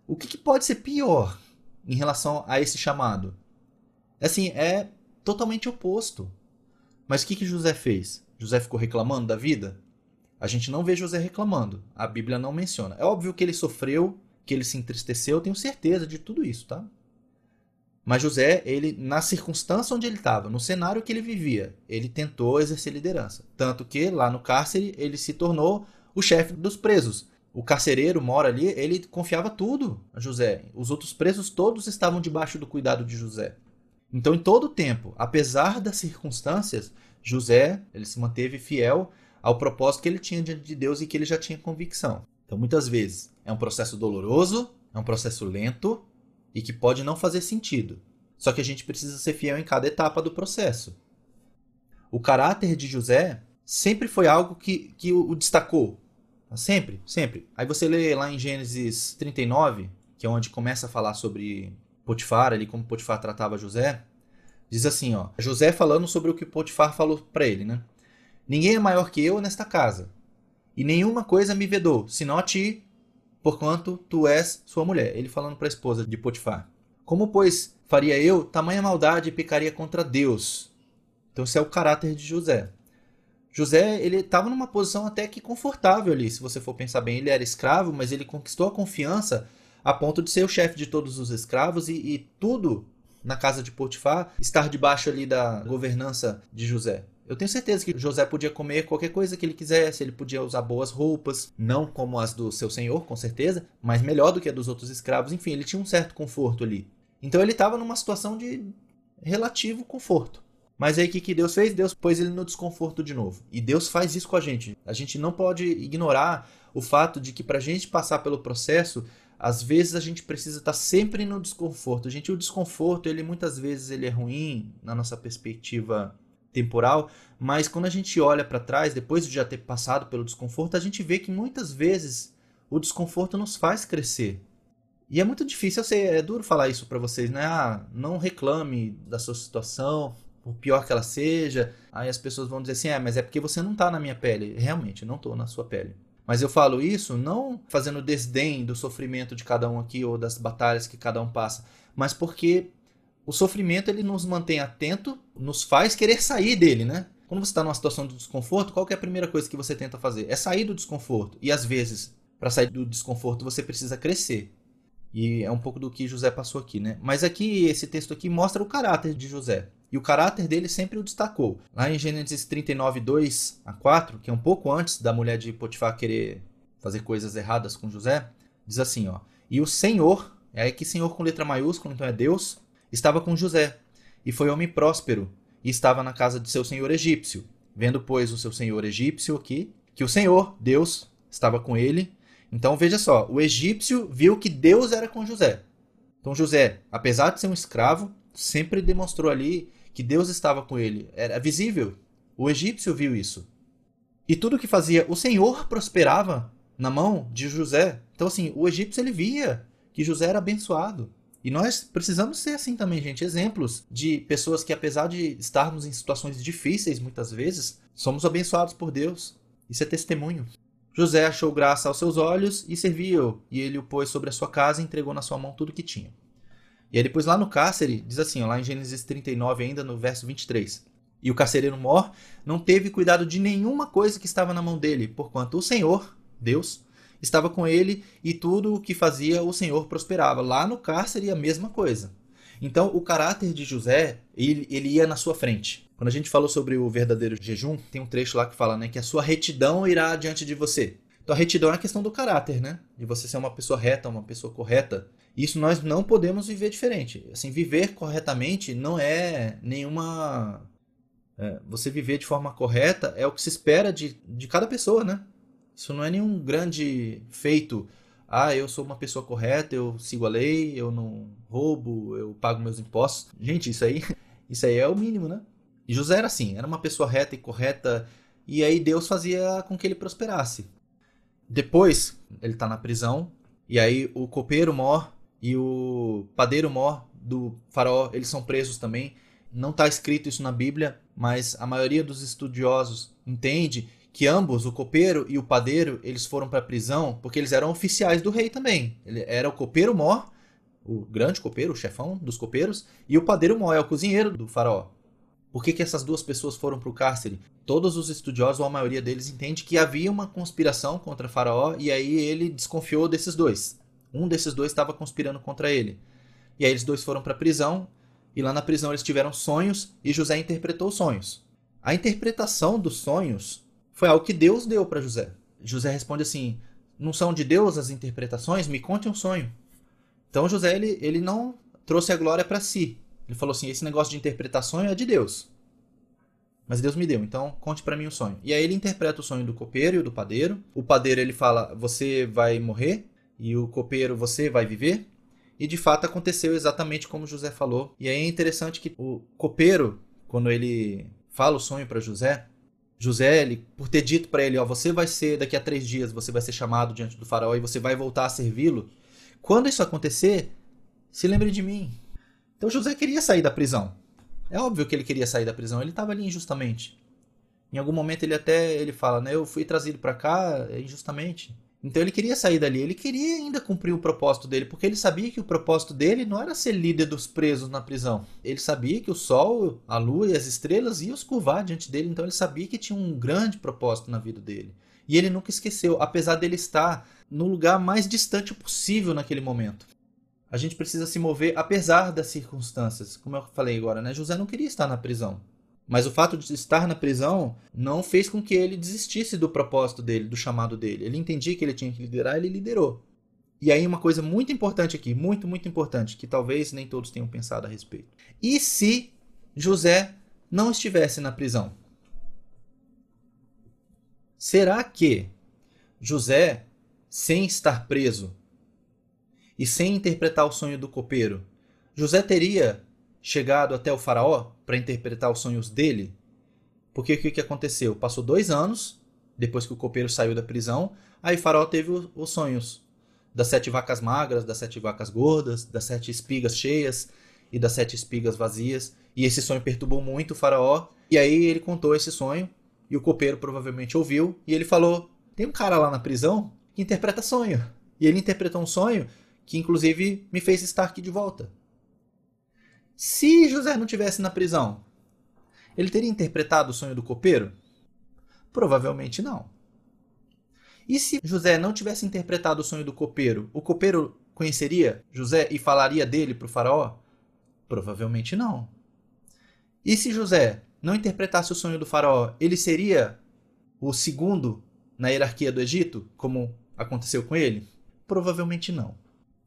O que, que pode ser pior em relação a esse chamado? Assim, é totalmente oposto. Mas o que, que José fez? José ficou reclamando da vida? A gente não vê José reclamando. A Bíblia não menciona. É óbvio que ele sofreu, que ele se entristeceu, eu tenho certeza de tudo isso, tá? Mas José, ele na circunstância onde ele estava, no cenário que ele vivia, ele tentou exercer liderança. Tanto que lá no cárcere ele se tornou o chefe dos presos. O carcereiro mora ali, ele confiava tudo a José. Os outros presos todos estavam debaixo do cuidado de José. Então, em todo o tempo, apesar das circunstâncias, José ele se manteve fiel ao propósito que ele tinha diante de Deus e que ele já tinha convicção. Então, muitas vezes, é um processo doloroso, é um processo lento e que pode não fazer sentido. Só que a gente precisa ser fiel em cada etapa do processo. O caráter de José sempre foi algo que, que o destacou. Sempre, sempre. Aí você lê lá em Gênesis 39, que é onde começa a falar sobre Potifar, ali como Potifar tratava José. Diz assim, ó, José falando sobre o que Potifar falou para ele, né? Ninguém é maior que eu nesta casa, e nenhuma coisa me vedou, senão a ti, porquanto tu és sua mulher. Ele falando para a esposa de Potifar. Como, pois, faria eu tamanha maldade e pecaria contra Deus? Então, esse é o caráter de José. José, ele estava numa posição até que confortável ali, se você for pensar bem. Ele era escravo, mas ele conquistou a confiança a ponto de ser o chefe de todos os escravos e, e tudo na casa de Potifar estar debaixo ali da governança de José. Eu tenho certeza que José podia comer qualquer coisa que ele quisesse, ele podia usar boas roupas, não como as do seu senhor, com certeza, mas melhor do que a dos outros escravos. Enfim, ele tinha um certo conforto ali. Então ele estava numa situação de relativo conforto. Mas aí o que, que Deus fez? Deus pôs ele no desconforto de novo. E Deus faz isso com a gente. A gente não pode ignorar o fato de que para a gente passar pelo processo, às vezes a gente precisa estar tá sempre no desconforto. Gente, o desconforto, ele muitas vezes ele é ruim na nossa perspectiva temporal, mas quando a gente olha para trás, depois de já ter passado pelo desconforto, a gente vê que muitas vezes o desconforto nos faz crescer. E é muito difícil, eu sei, é duro falar isso para vocês, né? Ah, não reclame da sua situação, por pior que ela seja. Aí as pessoas vão dizer assim: "É, mas é porque você não tá na minha pele". Realmente, eu não tô na sua pele. Mas eu falo isso não fazendo desdém do sofrimento de cada um aqui ou das batalhas que cada um passa, mas porque o sofrimento ele nos mantém atento, nos faz querer sair dele, né? Quando você está numa situação de desconforto, qual é a primeira coisa que você tenta fazer? É sair do desconforto. E às vezes, para sair do desconforto, você precisa crescer. E é um pouco do que José passou aqui, né? Mas aqui, esse texto aqui mostra o caráter de José. E o caráter dele sempre o destacou. Lá em Gênesis 39, 2 a 4, que é um pouco antes da mulher de Potifar querer fazer coisas erradas com José, diz assim, ó. E o Senhor, é aqui Senhor com letra maiúscula, então é Deus, estava com José, e foi homem próspero, e estava na casa de seu senhor egípcio. Vendo, pois, o seu senhor egípcio aqui, que o Senhor, Deus, estava com ele. Então veja só, o egípcio viu que Deus era com José. Então José, apesar de ser um escravo, sempre demonstrou ali que Deus estava com ele. Era visível. O egípcio viu isso. E tudo que fazia o Senhor prosperava na mão de José. Então assim, o egípcio ele via que José era abençoado. E nós precisamos ser assim também, gente. Exemplos de pessoas que, apesar de estarmos em situações difíceis muitas vezes, somos abençoados por Deus. Isso é testemunho. José achou graça aos seus olhos e serviu, e ele o pôs sobre a sua casa e entregou na sua mão tudo que tinha. E aí depois lá no cárcere, diz assim, lá em Gênesis 39 ainda, no verso 23. E o carcereiro Mor não teve cuidado de nenhuma coisa que estava na mão dele, porquanto o Senhor, Deus, estava com ele e tudo o que fazia o Senhor prosperava. Lá no cárcere a mesma coisa. Então o caráter de José, ele, ele ia na sua frente. Quando a gente falou sobre o verdadeiro jejum, tem um trecho lá que fala né, que a sua retidão irá diante de você. Então a retidão é a questão do caráter, né? De você ser uma pessoa reta, uma pessoa correta. Isso nós não podemos viver diferente. Assim, viver corretamente não é nenhuma. É, você viver de forma correta é o que se espera de, de cada pessoa, né? Isso não é nenhum grande feito. Ah, eu sou uma pessoa correta, eu sigo a lei, eu não roubo, eu pago meus impostos. Gente, isso aí, isso aí é o mínimo, né? E José era assim, era uma pessoa reta e correta, e aí Deus fazia com que ele prosperasse. Depois, ele está na prisão, e aí o copeiro mor e o padeiro mor do faraó, eles são presos também. Não está escrito isso na Bíblia, mas a maioria dos estudiosos entende que ambos, o copeiro e o padeiro, eles foram para a prisão porque eles eram oficiais do rei também. Ele era o copeiro mor, o grande copeiro, o chefão dos copeiros, e o padeiro mor, é o cozinheiro do faraó. Por que, que essas duas pessoas foram para o cárcere? Todos os estudiosos, ou a maioria deles, entende que havia uma conspiração contra Faraó e aí ele desconfiou desses dois. Um desses dois estava conspirando contra ele. E aí eles dois foram para a prisão e lá na prisão eles tiveram sonhos e José interpretou os sonhos. A interpretação dos sonhos foi algo que Deus deu para José. José responde assim: Não são de Deus as interpretações? Me conte um sonho. Então José ele, ele não trouxe a glória para si. Ele falou assim: esse negócio de interpretar sonho é de Deus. Mas Deus me deu, então conte para mim o sonho. E aí ele interpreta o sonho do copeiro e do padeiro. O padeiro ele fala: você vai morrer. E o copeiro, você vai viver. E de fato aconteceu exatamente como José falou. E aí é interessante que o copeiro, quando ele fala o sonho para José, José, ele, por ter dito para ele: ó, você vai ser daqui a três dias, você vai ser chamado diante do faraó e você vai voltar a servi-lo. Quando isso acontecer, se lembre de mim. Então José queria sair da prisão. É óbvio que ele queria sair da prisão, ele estava ali injustamente. Em algum momento ele até ele fala, né, eu fui trazido para cá injustamente. Então ele queria sair dali, ele queria ainda cumprir o propósito dele, porque ele sabia que o propósito dele não era ser líder dos presos na prisão. Ele sabia que o sol, a lua e as estrelas iam se curvar diante dele, então ele sabia que tinha um grande propósito na vida dele. E ele nunca esqueceu, apesar dele estar no lugar mais distante possível naquele momento a gente precisa se mover apesar das circunstâncias. Como eu falei agora, né? José não queria estar na prisão. Mas o fato de estar na prisão não fez com que ele desistisse do propósito dele, do chamado dele. Ele entendia que ele tinha que liderar, ele liderou. E aí uma coisa muito importante aqui, muito, muito importante, que talvez nem todos tenham pensado a respeito. E se José não estivesse na prisão? Será que José, sem estar preso, e sem interpretar o sonho do copeiro, José teria chegado até o faraó para interpretar os sonhos dele? Porque o que, que aconteceu? Passou dois anos, depois que o copeiro saiu da prisão, aí o faraó teve os sonhos das sete vacas magras, das sete vacas gordas, das sete espigas cheias e das sete espigas vazias. E esse sonho perturbou muito o faraó. E aí ele contou esse sonho e o copeiro provavelmente ouviu e ele falou: tem um cara lá na prisão que interpreta sonho. E ele interpretou um sonho que inclusive me fez estar aqui de volta. Se José não tivesse na prisão, ele teria interpretado o sonho do copeiro? Provavelmente não. E se José não tivesse interpretado o sonho do copeiro, o copeiro conheceria José e falaria dele para o faraó? Provavelmente não. E se José não interpretasse o sonho do faraó, ele seria o segundo na hierarquia do Egito, como aconteceu com ele? Provavelmente não.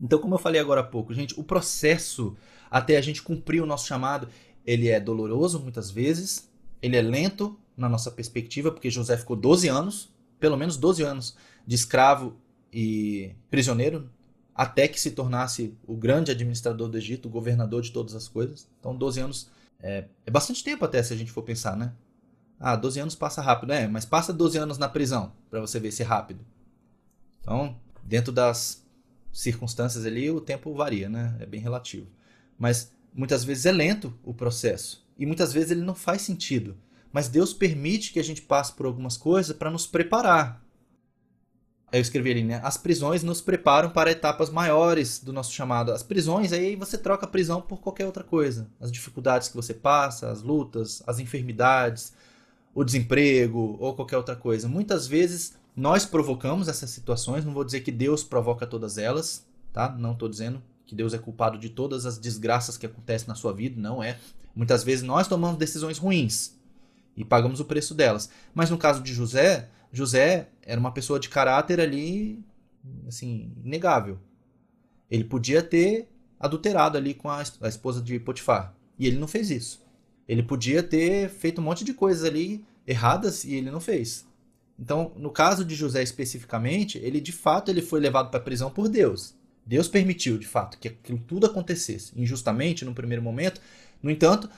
Então, como eu falei agora há pouco, gente, o processo até a gente cumprir o nosso chamado, ele é doloroso muitas vezes, ele é lento na nossa perspectiva, porque José ficou 12 anos, pelo menos 12 anos, de escravo e prisioneiro, até que se tornasse o grande administrador do Egito, o governador de todas as coisas. Então, 12 anos é, é bastante tempo até, se a gente for pensar, né? Ah, 12 anos passa rápido, é, mas passa 12 anos na prisão, para você ver se é rápido. Então, dentro das circunstâncias ali, o tempo varia, né? É bem relativo. Mas muitas vezes é lento o processo e muitas vezes ele não faz sentido. Mas Deus permite que a gente passe por algumas coisas para nos preparar. Aí eu escrevi ali, né? As prisões nos preparam para etapas maiores do nosso chamado. As prisões, aí você troca a prisão por qualquer outra coisa. As dificuldades que você passa, as lutas, as enfermidades, o desemprego ou qualquer outra coisa. Muitas vezes nós provocamos essas situações, não vou dizer que Deus provoca todas elas, tá? Não estou dizendo que Deus é culpado de todas as desgraças que acontecem na sua vida, não é. Muitas vezes nós tomamos decisões ruins e pagamos o preço delas. Mas no caso de José, José era uma pessoa de caráter ali, assim, inegável. Ele podia ter adulterado ali com a, esposa de Potifar, e ele não fez isso. Ele podia ter feito um monte de coisas ali erradas e ele não fez. Então, no caso de José especificamente, ele de fato ele foi levado para a prisão por Deus. Deus permitiu, de fato, que aquilo tudo acontecesse injustamente no primeiro momento. No entanto,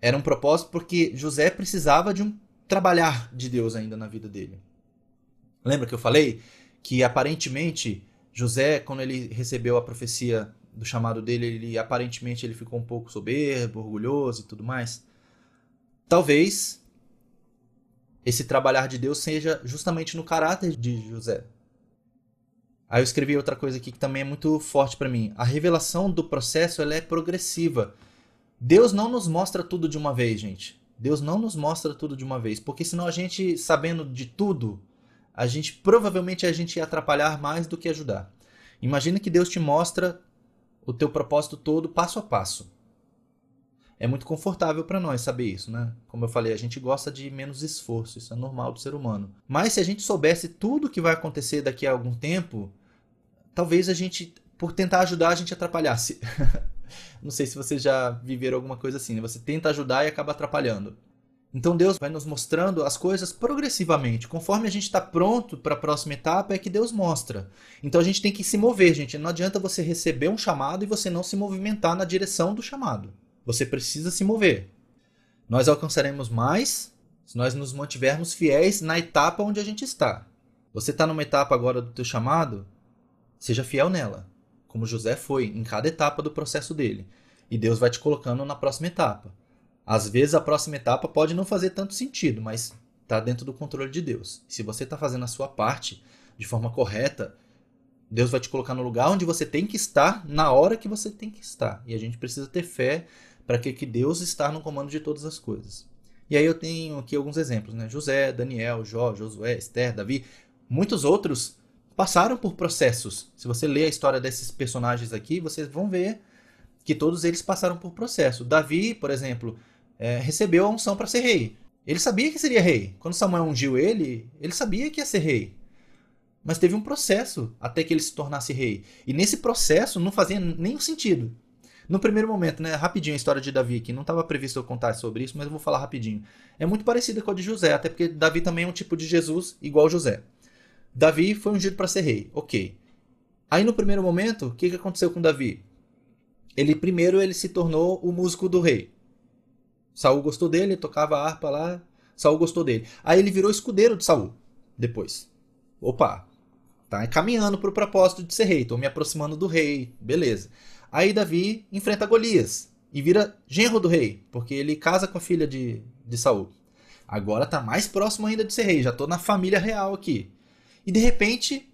era um propósito porque José precisava de um trabalhar de Deus ainda na vida dele. Lembra que eu falei que aparentemente José, quando ele recebeu a profecia do chamado dele, ele aparentemente ele ficou um pouco soberbo, orgulhoso e tudo mais. Talvez esse trabalhar de Deus seja justamente no caráter de José. Aí eu escrevi outra coisa aqui que também é muito forte para mim. A revelação do processo ela é progressiva. Deus não nos mostra tudo de uma vez, gente. Deus não nos mostra tudo de uma vez, porque senão a gente sabendo de tudo, a gente provavelmente a gente ia atrapalhar mais do que ajudar. Imagina que Deus te mostra o teu propósito todo passo a passo. É muito confortável para nós saber isso, né? Como eu falei, a gente gosta de menos esforço, isso é normal do ser humano. Mas se a gente soubesse tudo o que vai acontecer daqui a algum tempo, talvez a gente, por tentar ajudar, a gente atrapalhasse. Não sei se vocês já viveram alguma coisa assim, né? Você tenta ajudar e acaba atrapalhando. Então Deus vai nos mostrando as coisas progressivamente. Conforme a gente está pronto para a próxima etapa, é que Deus mostra. Então a gente tem que se mover, gente. Não adianta você receber um chamado e você não se movimentar na direção do chamado. Você precisa se mover. Nós alcançaremos mais se nós nos mantivermos fiéis na etapa onde a gente está. Você está numa etapa agora do teu chamado? Seja fiel nela, como José foi em cada etapa do processo dele. E Deus vai te colocando na próxima etapa. Às vezes a próxima etapa pode não fazer tanto sentido, mas está dentro do controle de Deus. Se você está fazendo a sua parte de forma correta, Deus vai te colocar no lugar onde você tem que estar na hora que você tem que estar. E a gente precisa ter fé para que, que Deus está no comando de todas as coisas. E aí eu tenho aqui alguns exemplos, né? José, Daniel, Jó, Josué, Esther, Davi, muitos outros passaram por processos. Se você ler a história desses personagens aqui, vocês vão ver que todos eles passaram por processo. Davi, por exemplo, é, recebeu a unção para ser rei. Ele sabia que seria rei. Quando Samuel ungiu ele, ele sabia que ia ser rei. Mas teve um processo até que ele se tornasse rei. E nesse processo não fazia nenhum sentido. No primeiro momento, né, rapidinho a história de Davi, que não estava previsto eu contar sobre isso, mas eu vou falar rapidinho. É muito parecida com a de José, até porque Davi também é um tipo de Jesus igual José. Davi foi ungido para ser rei, ok. Aí no primeiro momento, o que, que aconteceu com Davi? Ele primeiro ele se tornou o músico do rei. Saul gostou dele, tocava a harpa lá, Saul gostou dele. Aí ele virou escudeiro de Saul depois. Opa, tá caminhando para o propósito de ser rei, estou me aproximando do rei, beleza. Aí Davi enfrenta Golias e vira genro do rei, porque ele casa com a filha de, de Saul. Agora tá mais próximo ainda de ser rei, já tô na família real aqui. E de repente,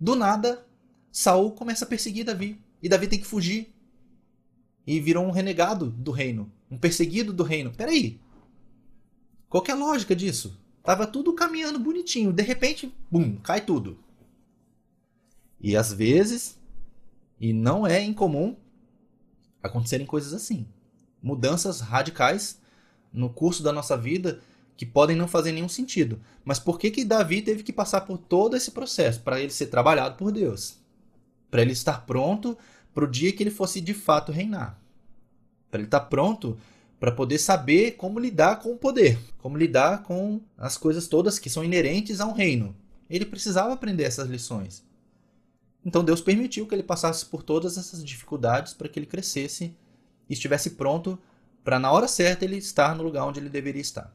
do nada, Saul começa a perseguir Davi. E Davi tem que fugir. E virou um renegado do reino. Um perseguido do reino. Peraí. Qual que é a lógica disso? Tava tudo caminhando bonitinho. De repente, bum, cai tudo. E às vezes e não é incomum acontecerem coisas assim. Mudanças radicais no curso da nossa vida que podem não fazer nenhum sentido. Mas por que, que Davi teve que passar por todo esse processo? Para ele ser trabalhado por Deus. Para ele estar pronto para o dia que ele fosse de fato reinar. Para ele estar pronto para poder saber como lidar com o poder, como lidar com as coisas todas que são inerentes a um reino. Ele precisava aprender essas lições. Então Deus permitiu que ele passasse por todas essas dificuldades para que ele crescesse e estivesse pronto para na hora certa ele estar no lugar onde ele deveria estar.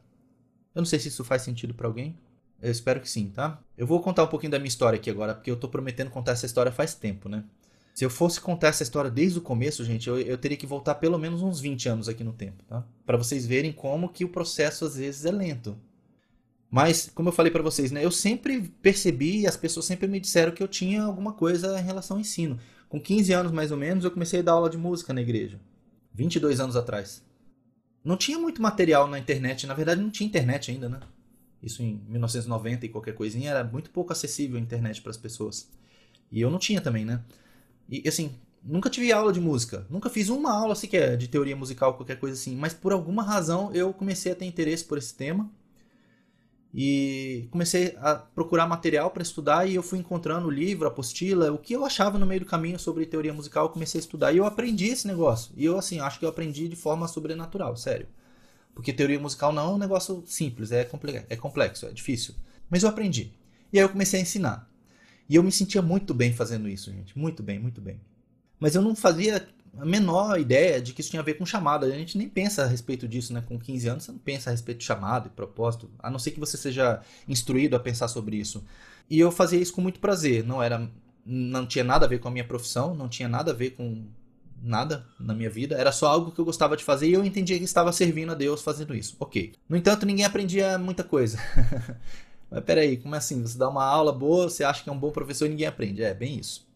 Eu não sei se isso faz sentido para alguém. Eu espero que sim, tá? Eu vou contar um pouquinho da minha história aqui agora, porque eu tô prometendo contar essa história faz tempo, né? Se eu fosse contar essa história desde o começo, gente, eu, eu teria que voltar pelo menos uns 20 anos aqui no tempo, tá? Para vocês verem como que o processo às vezes é lento. Mas, como eu falei para vocês, né, eu sempre percebi, as pessoas sempre me disseram que eu tinha alguma coisa em relação ao ensino. Com 15 anos mais ou menos, eu comecei a dar aula de música na igreja. 22 anos atrás. Não tinha muito material na internet, na verdade não tinha internet ainda, né? Isso em 1990 e qualquer coisinha era muito pouco acessível a internet para as pessoas. E eu não tinha também, né? E assim, nunca tive aula de música, nunca fiz uma aula sequer de teoria musical, qualquer coisa assim, mas por alguma razão eu comecei a ter interesse por esse tema e comecei a procurar material para estudar e eu fui encontrando livro, apostila, o que eu achava no meio do caminho sobre teoria musical, eu comecei a estudar e eu aprendi esse negócio. E eu assim, acho que eu aprendi de forma sobrenatural, sério. Porque teoria musical não é um negócio simples, é é complexo, é difícil. Mas eu aprendi. E aí eu comecei a ensinar. E eu me sentia muito bem fazendo isso, gente, muito bem, muito bem. Mas eu não fazia a menor ideia de que isso tinha a ver com chamada. A gente nem pensa a respeito disso, né? Com 15 anos você não pensa a respeito de chamado e propósito, a não ser que você seja instruído a pensar sobre isso. E eu fazia isso com muito prazer. Não era, não tinha nada a ver com a minha profissão, não tinha nada a ver com nada na minha vida. Era só algo que eu gostava de fazer e eu entendia que estava servindo a Deus fazendo isso. Ok. No entanto, ninguém aprendia muita coisa. Mas peraí, como é assim? Você dá uma aula boa, você acha que é um bom professor e ninguém aprende. É, bem isso.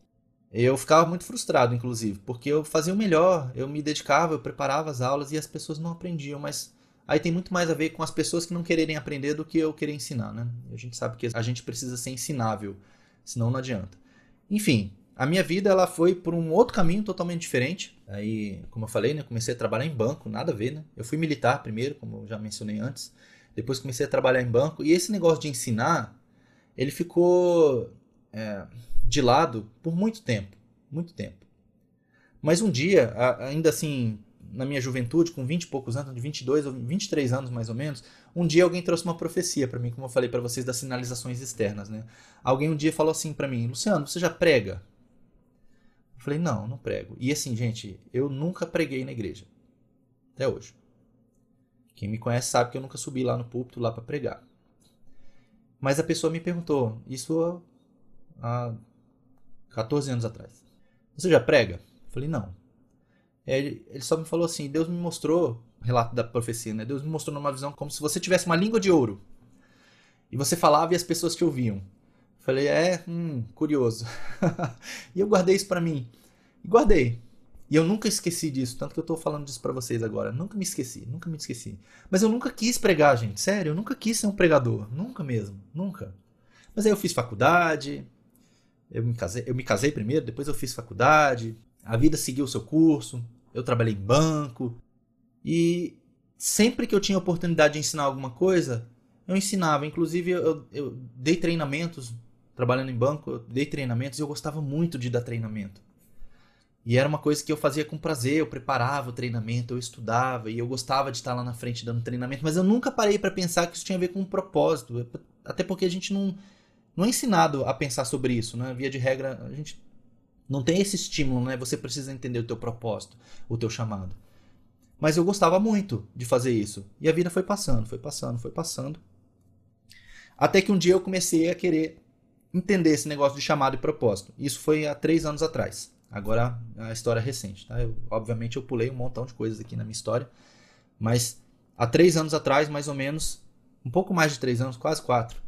Eu ficava muito frustrado, inclusive, porque eu fazia o melhor, eu me dedicava, eu preparava as aulas e as pessoas não aprendiam, mas aí tem muito mais a ver com as pessoas que não quererem aprender do que eu querer ensinar, né? A gente sabe que a gente precisa ser ensinável, senão não adianta. Enfim, a minha vida ela foi por um outro caminho totalmente diferente. Aí, como eu falei, né, comecei a trabalhar em banco, nada a ver, né? Eu fui militar primeiro, como eu já mencionei antes. Depois comecei a trabalhar em banco e esse negócio de ensinar, ele ficou é, de lado por muito tempo, muito tempo. Mas um dia, ainda assim, na minha juventude, com 20 e poucos anos, de 22 ou 23 anos mais ou menos, um dia alguém trouxe uma profecia para mim, como eu falei para vocês das sinalizações externas, né? Alguém um dia falou assim para mim: "Luciano, você já prega?" Eu falei: "Não, não prego". E assim, gente, eu nunca preguei na igreja. Até hoje. Quem me conhece sabe que eu nunca subi lá no púlpito lá para pregar. Mas a pessoa me perguntou, isso há 14 anos atrás. Você já prega? Eu falei, não. Ele, ele só me falou assim: Deus me mostrou, relato da profecia, né? Deus me mostrou numa visão como se você tivesse uma língua de ouro. E você falava e as pessoas te ouviam. Eu falei, é, hum, curioso. e eu guardei isso para mim. E guardei. E eu nunca esqueci disso, tanto que eu tô falando disso para vocês agora. Nunca me esqueci, nunca me esqueci. Mas eu nunca quis pregar, gente. Sério, eu nunca quis ser um pregador. Nunca mesmo, nunca. Mas aí eu fiz faculdade, eu me casei, eu me casei primeiro, depois eu fiz faculdade, a vida seguiu o seu curso, eu trabalhei em banco e sempre que eu tinha oportunidade de ensinar alguma coisa, eu ensinava. Inclusive eu, eu dei treinamentos trabalhando em banco, eu dei treinamentos e eu gostava muito de dar treinamento. E era uma coisa que eu fazia com prazer, eu preparava o treinamento, eu estudava e eu gostava de estar lá na frente dando treinamento, mas eu nunca parei para pensar que isso tinha a ver com um propósito, até porque a gente não não é ensinado a pensar sobre isso, né? Via de regra, a gente não tem esse estímulo, né? Você precisa entender o teu propósito, o teu chamado. Mas eu gostava muito de fazer isso. E a vida foi passando, foi passando, foi passando. Até que um dia eu comecei a querer entender esse negócio de chamado e propósito. Isso foi há três anos atrás. Agora a história é recente. Tá? Eu, obviamente eu pulei um montão de coisas aqui na minha história. Mas há três anos atrás, mais ou menos, um pouco mais de três anos, quase quatro,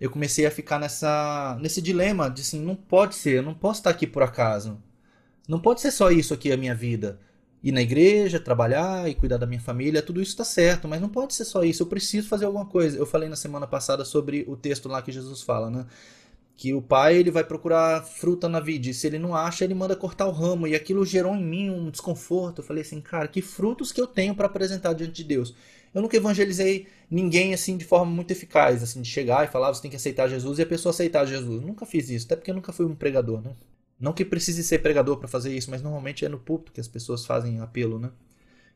eu comecei a ficar nessa nesse dilema de assim, não pode ser, eu não posso estar aqui por acaso. Não pode ser só isso aqui a minha vida. Ir na igreja, trabalhar e cuidar da minha família, tudo isso está certo, mas não pode ser só isso. Eu preciso fazer alguma coisa. Eu falei na semana passada sobre o texto lá que Jesus fala, né? que o pai ele vai procurar fruta na vide, se ele não acha, ele manda cortar o ramo, e aquilo gerou em mim um desconforto. Eu falei assim, cara, que frutos que eu tenho para apresentar diante de Deus. Eu nunca evangelizei ninguém assim de forma muito eficaz, assim, de chegar e falar, você tem que aceitar Jesus e a pessoa aceitar Jesus. Nunca fiz isso, até porque eu nunca fui um pregador, né? Não que precise ser pregador para fazer isso, mas normalmente é no púlpito que as pessoas fazem apelo, né?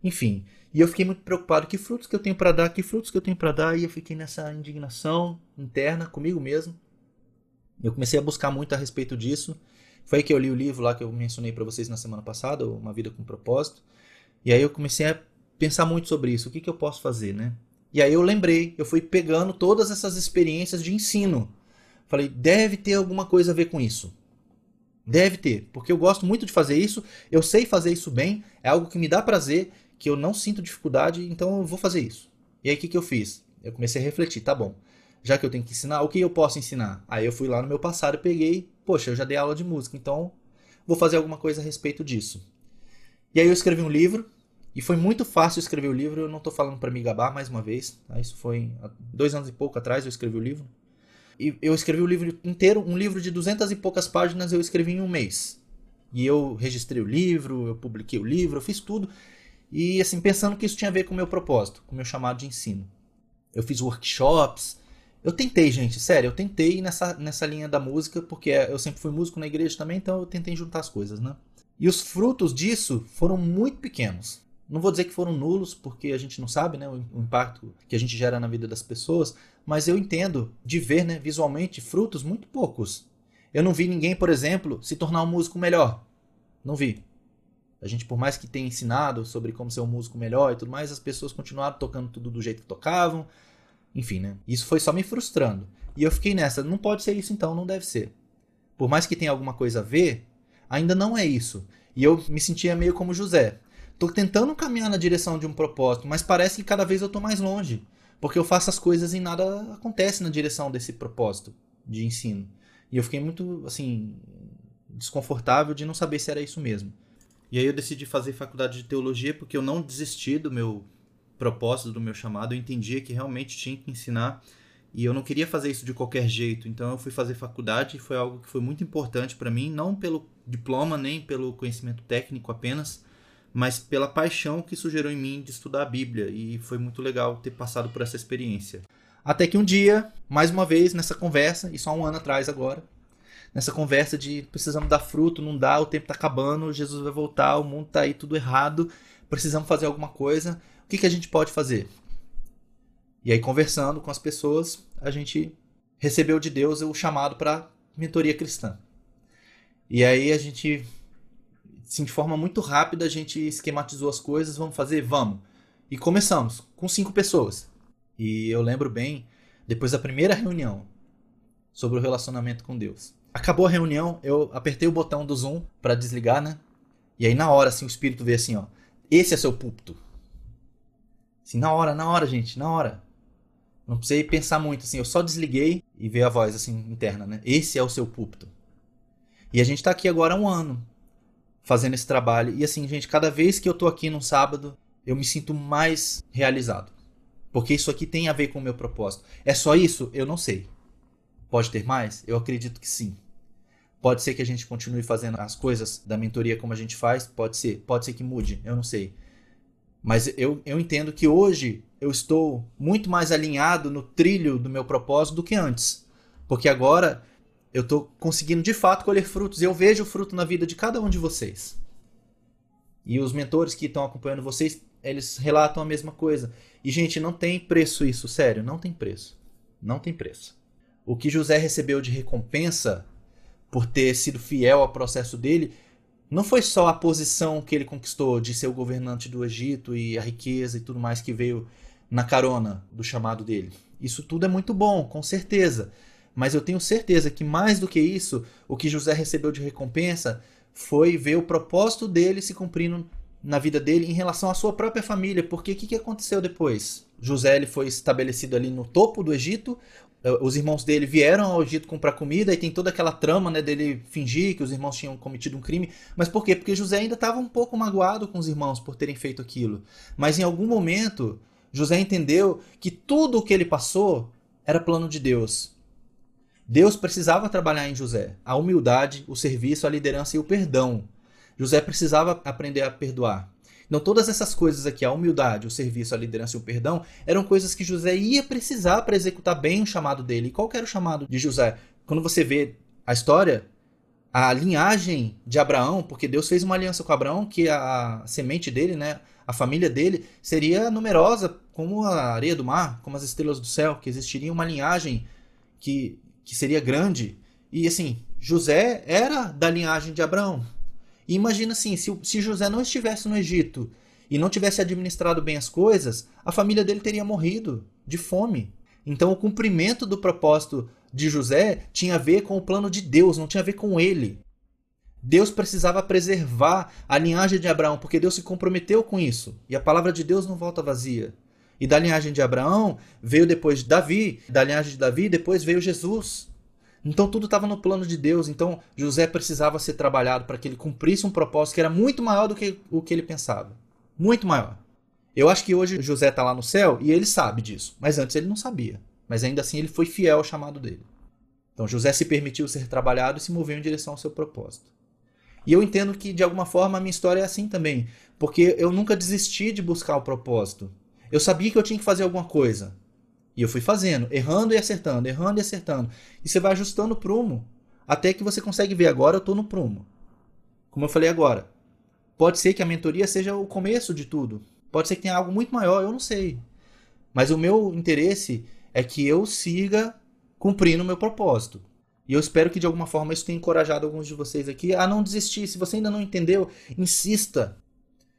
Enfim, e eu fiquei muito preocupado, que frutos que eu tenho para dar, que frutos que eu tenho para dar, e eu fiquei nessa indignação interna comigo mesmo. Eu comecei a buscar muito a respeito disso. Foi aí que eu li o livro lá que eu mencionei para vocês na semana passada, Uma Vida com Propósito. E aí eu comecei a pensar muito sobre isso. O que, que eu posso fazer, né? E aí eu lembrei, eu fui pegando todas essas experiências de ensino. Falei, deve ter alguma coisa a ver com isso. Deve ter, porque eu gosto muito de fazer isso, eu sei fazer isso bem, é algo que me dá prazer, que eu não sinto dificuldade, então eu vou fazer isso. E aí o que, que eu fiz? Eu comecei a refletir, tá bom, já que eu tenho que ensinar, o que eu posso ensinar? Aí eu fui lá no meu passado e peguei, poxa, eu já dei aula de música, então vou fazer alguma coisa a respeito disso. E aí eu escrevi um livro, e foi muito fácil escrever o livro, eu não estou falando para me gabar mais uma vez. Tá? Isso foi dois anos e pouco atrás eu escrevi o livro. E eu escrevi o livro inteiro, um livro de duzentas e poucas páginas eu escrevi em um mês. E eu registrei o livro, eu publiquei o livro, eu fiz tudo. E assim, pensando que isso tinha a ver com o meu propósito, com o meu chamado de ensino. Eu fiz workshops. Eu tentei, gente, sério, eu tentei nessa, nessa linha da música, porque eu sempre fui músico na igreja também, então eu tentei juntar as coisas, né? E os frutos disso foram muito pequenos. Não vou dizer que foram nulos, porque a gente não sabe né, o impacto que a gente gera na vida das pessoas, mas eu entendo de ver né, visualmente frutos muito poucos. Eu não vi ninguém, por exemplo, se tornar um músico melhor. Não vi. A gente, por mais que tenha ensinado sobre como ser um músico melhor e tudo mais, as pessoas continuaram tocando tudo do jeito que tocavam, Enfim, né? Isso foi só me frustrando. E eu fiquei nessa, não pode ser isso então, não deve ser. Por mais que tenha alguma coisa a ver, ainda não é isso. E eu me sentia meio como José. Tô tentando caminhar na direção de um propósito, mas parece que cada vez eu tô mais longe. Porque eu faço as coisas e nada acontece na direção desse propósito de ensino. E eu fiquei muito, assim, desconfortável de não saber se era isso mesmo. E aí eu decidi fazer faculdade de teologia porque eu não desisti do meu propósito, do meu chamado. Eu entendia que realmente tinha que ensinar e eu não queria fazer isso de qualquer jeito. Então eu fui fazer faculdade e foi algo que foi muito importante para mim, não pelo diploma nem pelo conhecimento técnico apenas, mas pela paixão que isso gerou em mim de estudar a Bíblia. E foi muito legal ter passado por essa experiência. Até que um dia, mais uma vez, nessa conversa, isso há um ano atrás agora, nessa conversa de precisamos dar fruto, não dá, o tempo está acabando, Jesus vai voltar, o mundo está aí tudo errado, precisamos fazer alguma coisa. O que, que a gente pode fazer? E aí, conversando com as pessoas, a gente recebeu de Deus o chamado para mentoria cristã. E aí a gente, assim, de forma muito rápida, a gente esquematizou as coisas, vamos fazer? Vamos. E começamos com cinco pessoas. E eu lembro bem, depois da primeira reunião sobre o relacionamento com Deus. Acabou a reunião, eu apertei o botão do Zoom para desligar, né? E aí na hora assim o espírito veio assim, ó, esse é seu púlpito. Assim, na hora, na hora, gente, na hora. Não precisei pensar muito, assim, eu só desliguei e veio a voz assim interna, né? Esse é o seu púlpito. E a gente tá aqui agora há um ano fazendo esse trabalho. E assim, gente, cada vez que eu tô aqui num sábado, eu me sinto mais realizado. Porque isso aqui tem a ver com o meu propósito. É só isso? Eu não sei. Pode ter mais? Eu acredito que sim. Pode ser que a gente continue fazendo as coisas da mentoria como a gente faz? Pode ser. Pode ser que mude, eu não sei. Mas eu, eu entendo que hoje eu estou muito mais alinhado no trilho do meu propósito do que antes. Porque agora eu estou conseguindo de fato colher frutos. Eu vejo fruto na vida de cada um de vocês. E os mentores que estão acompanhando vocês, eles relatam a mesma coisa. E, gente, não tem preço isso, sério, não tem preço. Não tem preço. O que José recebeu de recompensa por ter sido fiel ao processo dele não foi só a posição que ele conquistou de ser o governante do Egito e a riqueza e tudo mais que veio na carona do chamado dele. Isso tudo é muito bom, com certeza. Mas eu tenho certeza que mais do que isso, o que José recebeu de recompensa foi ver o propósito dele se cumprindo na vida dele em relação à sua própria família. Porque o que, que aconteceu depois? José ele foi estabelecido ali no topo do Egito. Eh, os irmãos dele vieram ao Egito comprar comida e tem toda aquela trama né, dele fingir que os irmãos tinham cometido um crime. Mas por quê? Porque José ainda estava um pouco magoado com os irmãos por terem feito aquilo. Mas em algum momento, José entendeu que tudo o que ele passou era plano de Deus. Deus precisava trabalhar em José a humildade, o serviço, a liderança e o perdão. José precisava aprender a perdoar. Então, todas essas coisas aqui, a humildade, o serviço, a liderança e o perdão, eram coisas que José ia precisar para executar bem o chamado dele. E qual era o chamado de José? Quando você vê a história, a linhagem de Abraão, porque Deus fez uma aliança com Abraão, que a semente dele, né, a família dele, seria numerosa como a areia do mar, como as estrelas do céu, que existiria uma linhagem que, que seria grande. E assim, José era da linhagem de Abraão. E imagina assim, se, se José não estivesse no Egito e não tivesse administrado bem as coisas, a família dele teria morrido de fome. Então o cumprimento do propósito de José tinha a ver com o plano de Deus, não tinha a ver com ele. Deus precisava preservar a linhagem de Abraão, porque Deus se comprometeu com isso. E a palavra de Deus não volta vazia. E da linhagem de Abraão veio depois Davi, da linhagem de Davi depois veio Jesus. Então tudo estava no plano de Deus. Então José precisava ser trabalhado para que ele cumprisse um propósito que era muito maior do que o que ele pensava. Muito maior. Eu acho que hoje José está lá no céu e ele sabe disso. Mas antes ele não sabia. Mas ainda assim ele foi fiel ao chamado dele. Então José se permitiu ser trabalhado e se moveu em direção ao seu propósito. E eu entendo que de alguma forma a minha história é assim também. Porque eu nunca desisti de buscar o propósito. Eu sabia que eu tinha que fazer alguma coisa. E eu fui fazendo, errando e acertando, errando e acertando. E você vai ajustando o prumo. Até que você consegue ver agora eu estou no prumo. Como eu falei agora. Pode ser que a mentoria seja o começo de tudo. Pode ser que tenha algo muito maior, eu não sei. Mas o meu interesse é que eu siga cumprindo o meu propósito. E eu espero que de alguma forma isso tenha encorajado alguns de vocês aqui a não desistir. Se você ainda não entendeu, insista.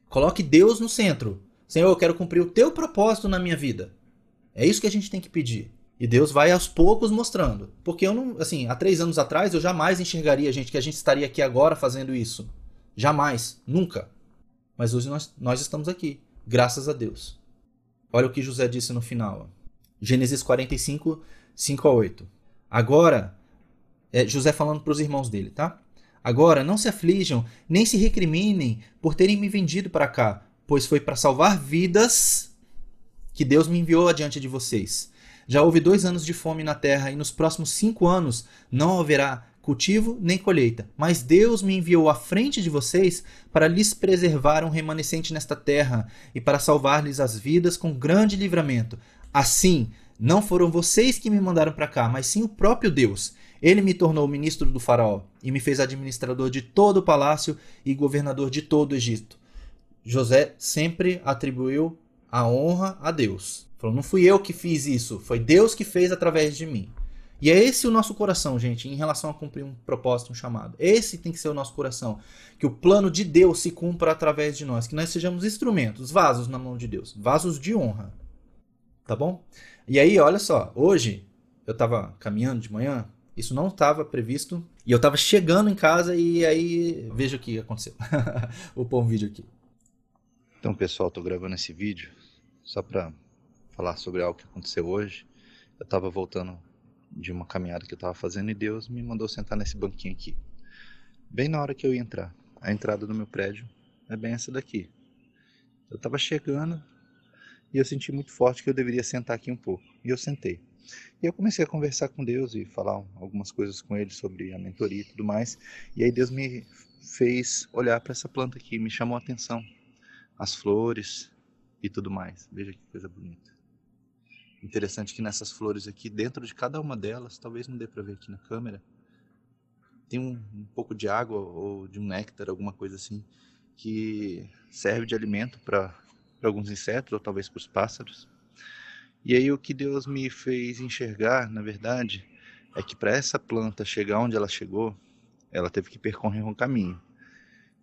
Coloque Deus no centro. Senhor, eu quero cumprir o teu propósito na minha vida. É isso que a gente tem que pedir. E Deus vai aos poucos mostrando. Porque eu não, assim, há três anos atrás eu jamais enxergaria, gente, que a gente estaria aqui agora fazendo isso. Jamais. Nunca. Mas hoje nós, nós estamos aqui. Graças a Deus. Olha o que José disse no final. Gênesis 45, 5 a 8. Agora, é José falando para os irmãos dele, tá? Agora, não se aflijam, nem se recriminem por terem me vendido para cá, pois foi para salvar vidas que Deus me enviou adiante de vocês. Já houve dois anos de fome na terra, e nos próximos cinco anos não haverá cultivo nem colheita. Mas Deus me enviou à frente de vocês para lhes preservar um remanescente nesta terra e para salvar-lhes as vidas com grande livramento. Assim, não foram vocês que me mandaram para cá, mas sim o próprio Deus. Ele me tornou ministro do Faraó e me fez administrador de todo o palácio e governador de todo o Egito. José sempre atribuiu a honra a Deus. Falou, não fui eu que fiz isso, foi Deus que fez através de mim. E é esse o nosso coração, gente, em relação a cumprir um propósito, um chamado. Esse tem que ser o nosso coração. Que o plano de Deus se cumpra através de nós. Que nós sejamos instrumentos, vasos na mão de Deus. Vasos de honra. Tá bom? E aí, olha só. Hoje, eu estava caminhando de manhã. Isso não estava previsto. E eu estava chegando em casa e aí... Veja o que aconteceu. Vou pôr um vídeo aqui. Então, pessoal, estou gravando esse vídeo só para falar sobre algo que aconteceu hoje. Eu estava voltando de uma caminhada que eu estava fazendo e Deus me mandou sentar nesse banquinho aqui. Bem na hora que eu ia entrar. A entrada do meu prédio é bem essa daqui. Eu estava chegando e eu senti muito forte que eu deveria sentar aqui um pouco. E eu sentei. E eu comecei a conversar com Deus e falar algumas coisas com Ele sobre a mentoria e tudo mais. E aí Deus me fez olhar para essa planta aqui, me chamou a atenção. As flores e tudo mais. Veja que coisa bonita. Interessante que nessas flores aqui, dentro de cada uma delas, talvez não dê para ver aqui na câmera, tem um, um, pouco de água ou de um néctar, alguma coisa assim, que serve de alimento para alguns insetos ou talvez para os pássaros. E aí o que Deus me fez enxergar, na verdade, é que para essa planta chegar onde ela chegou, ela teve que percorrer um caminho.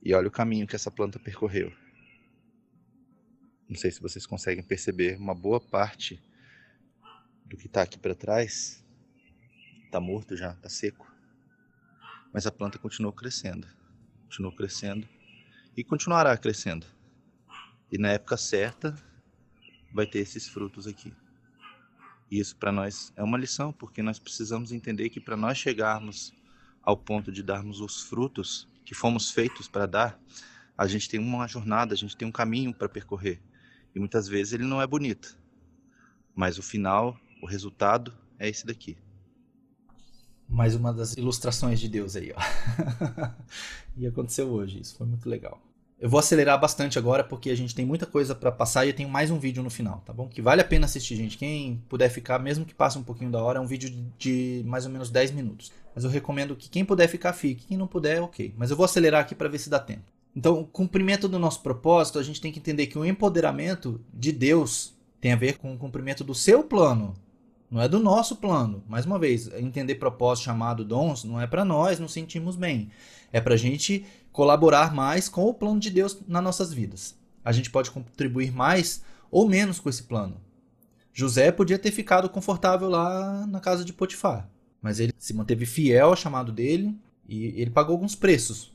E olha o caminho que essa planta percorreu. Não sei se vocês conseguem perceber, uma boa parte do que está aqui para trás está morto já, está seco. Mas a planta continuou crescendo, continuou crescendo e continuará crescendo. E na época certa vai ter esses frutos aqui. E isso para nós é uma lição, porque nós precisamos entender que para nós chegarmos ao ponto de darmos os frutos que fomos feitos para dar, a gente tem uma jornada, a gente tem um caminho para percorrer. E muitas vezes ele não é bonito, mas o final o resultado é esse daqui. Mais uma das ilustrações de Deus aí, ó. e aconteceu hoje, isso foi muito legal. Eu vou acelerar bastante agora porque a gente tem muita coisa para passar e eu tenho mais um vídeo no final, tá bom? Que vale a pena assistir, gente. Quem puder ficar, mesmo que passe um pouquinho da hora, é um vídeo de mais ou menos 10 minutos. Mas eu recomendo que quem puder ficar, fique. Quem não puder, ok. Mas eu vou acelerar aqui para ver se dá tempo. Então, o cumprimento do nosso propósito, a gente tem que entender que o empoderamento de Deus tem a ver com o cumprimento do seu plano, não é do nosso plano. Mais uma vez, entender propósito chamado dons não é para nós nos sentirmos bem. É para a gente colaborar mais com o plano de Deus nas nossas vidas. A gente pode contribuir mais ou menos com esse plano. José podia ter ficado confortável lá na casa de Potifar, mas ele se manteve fiel ao chamado dele e ele pagou alguns preços,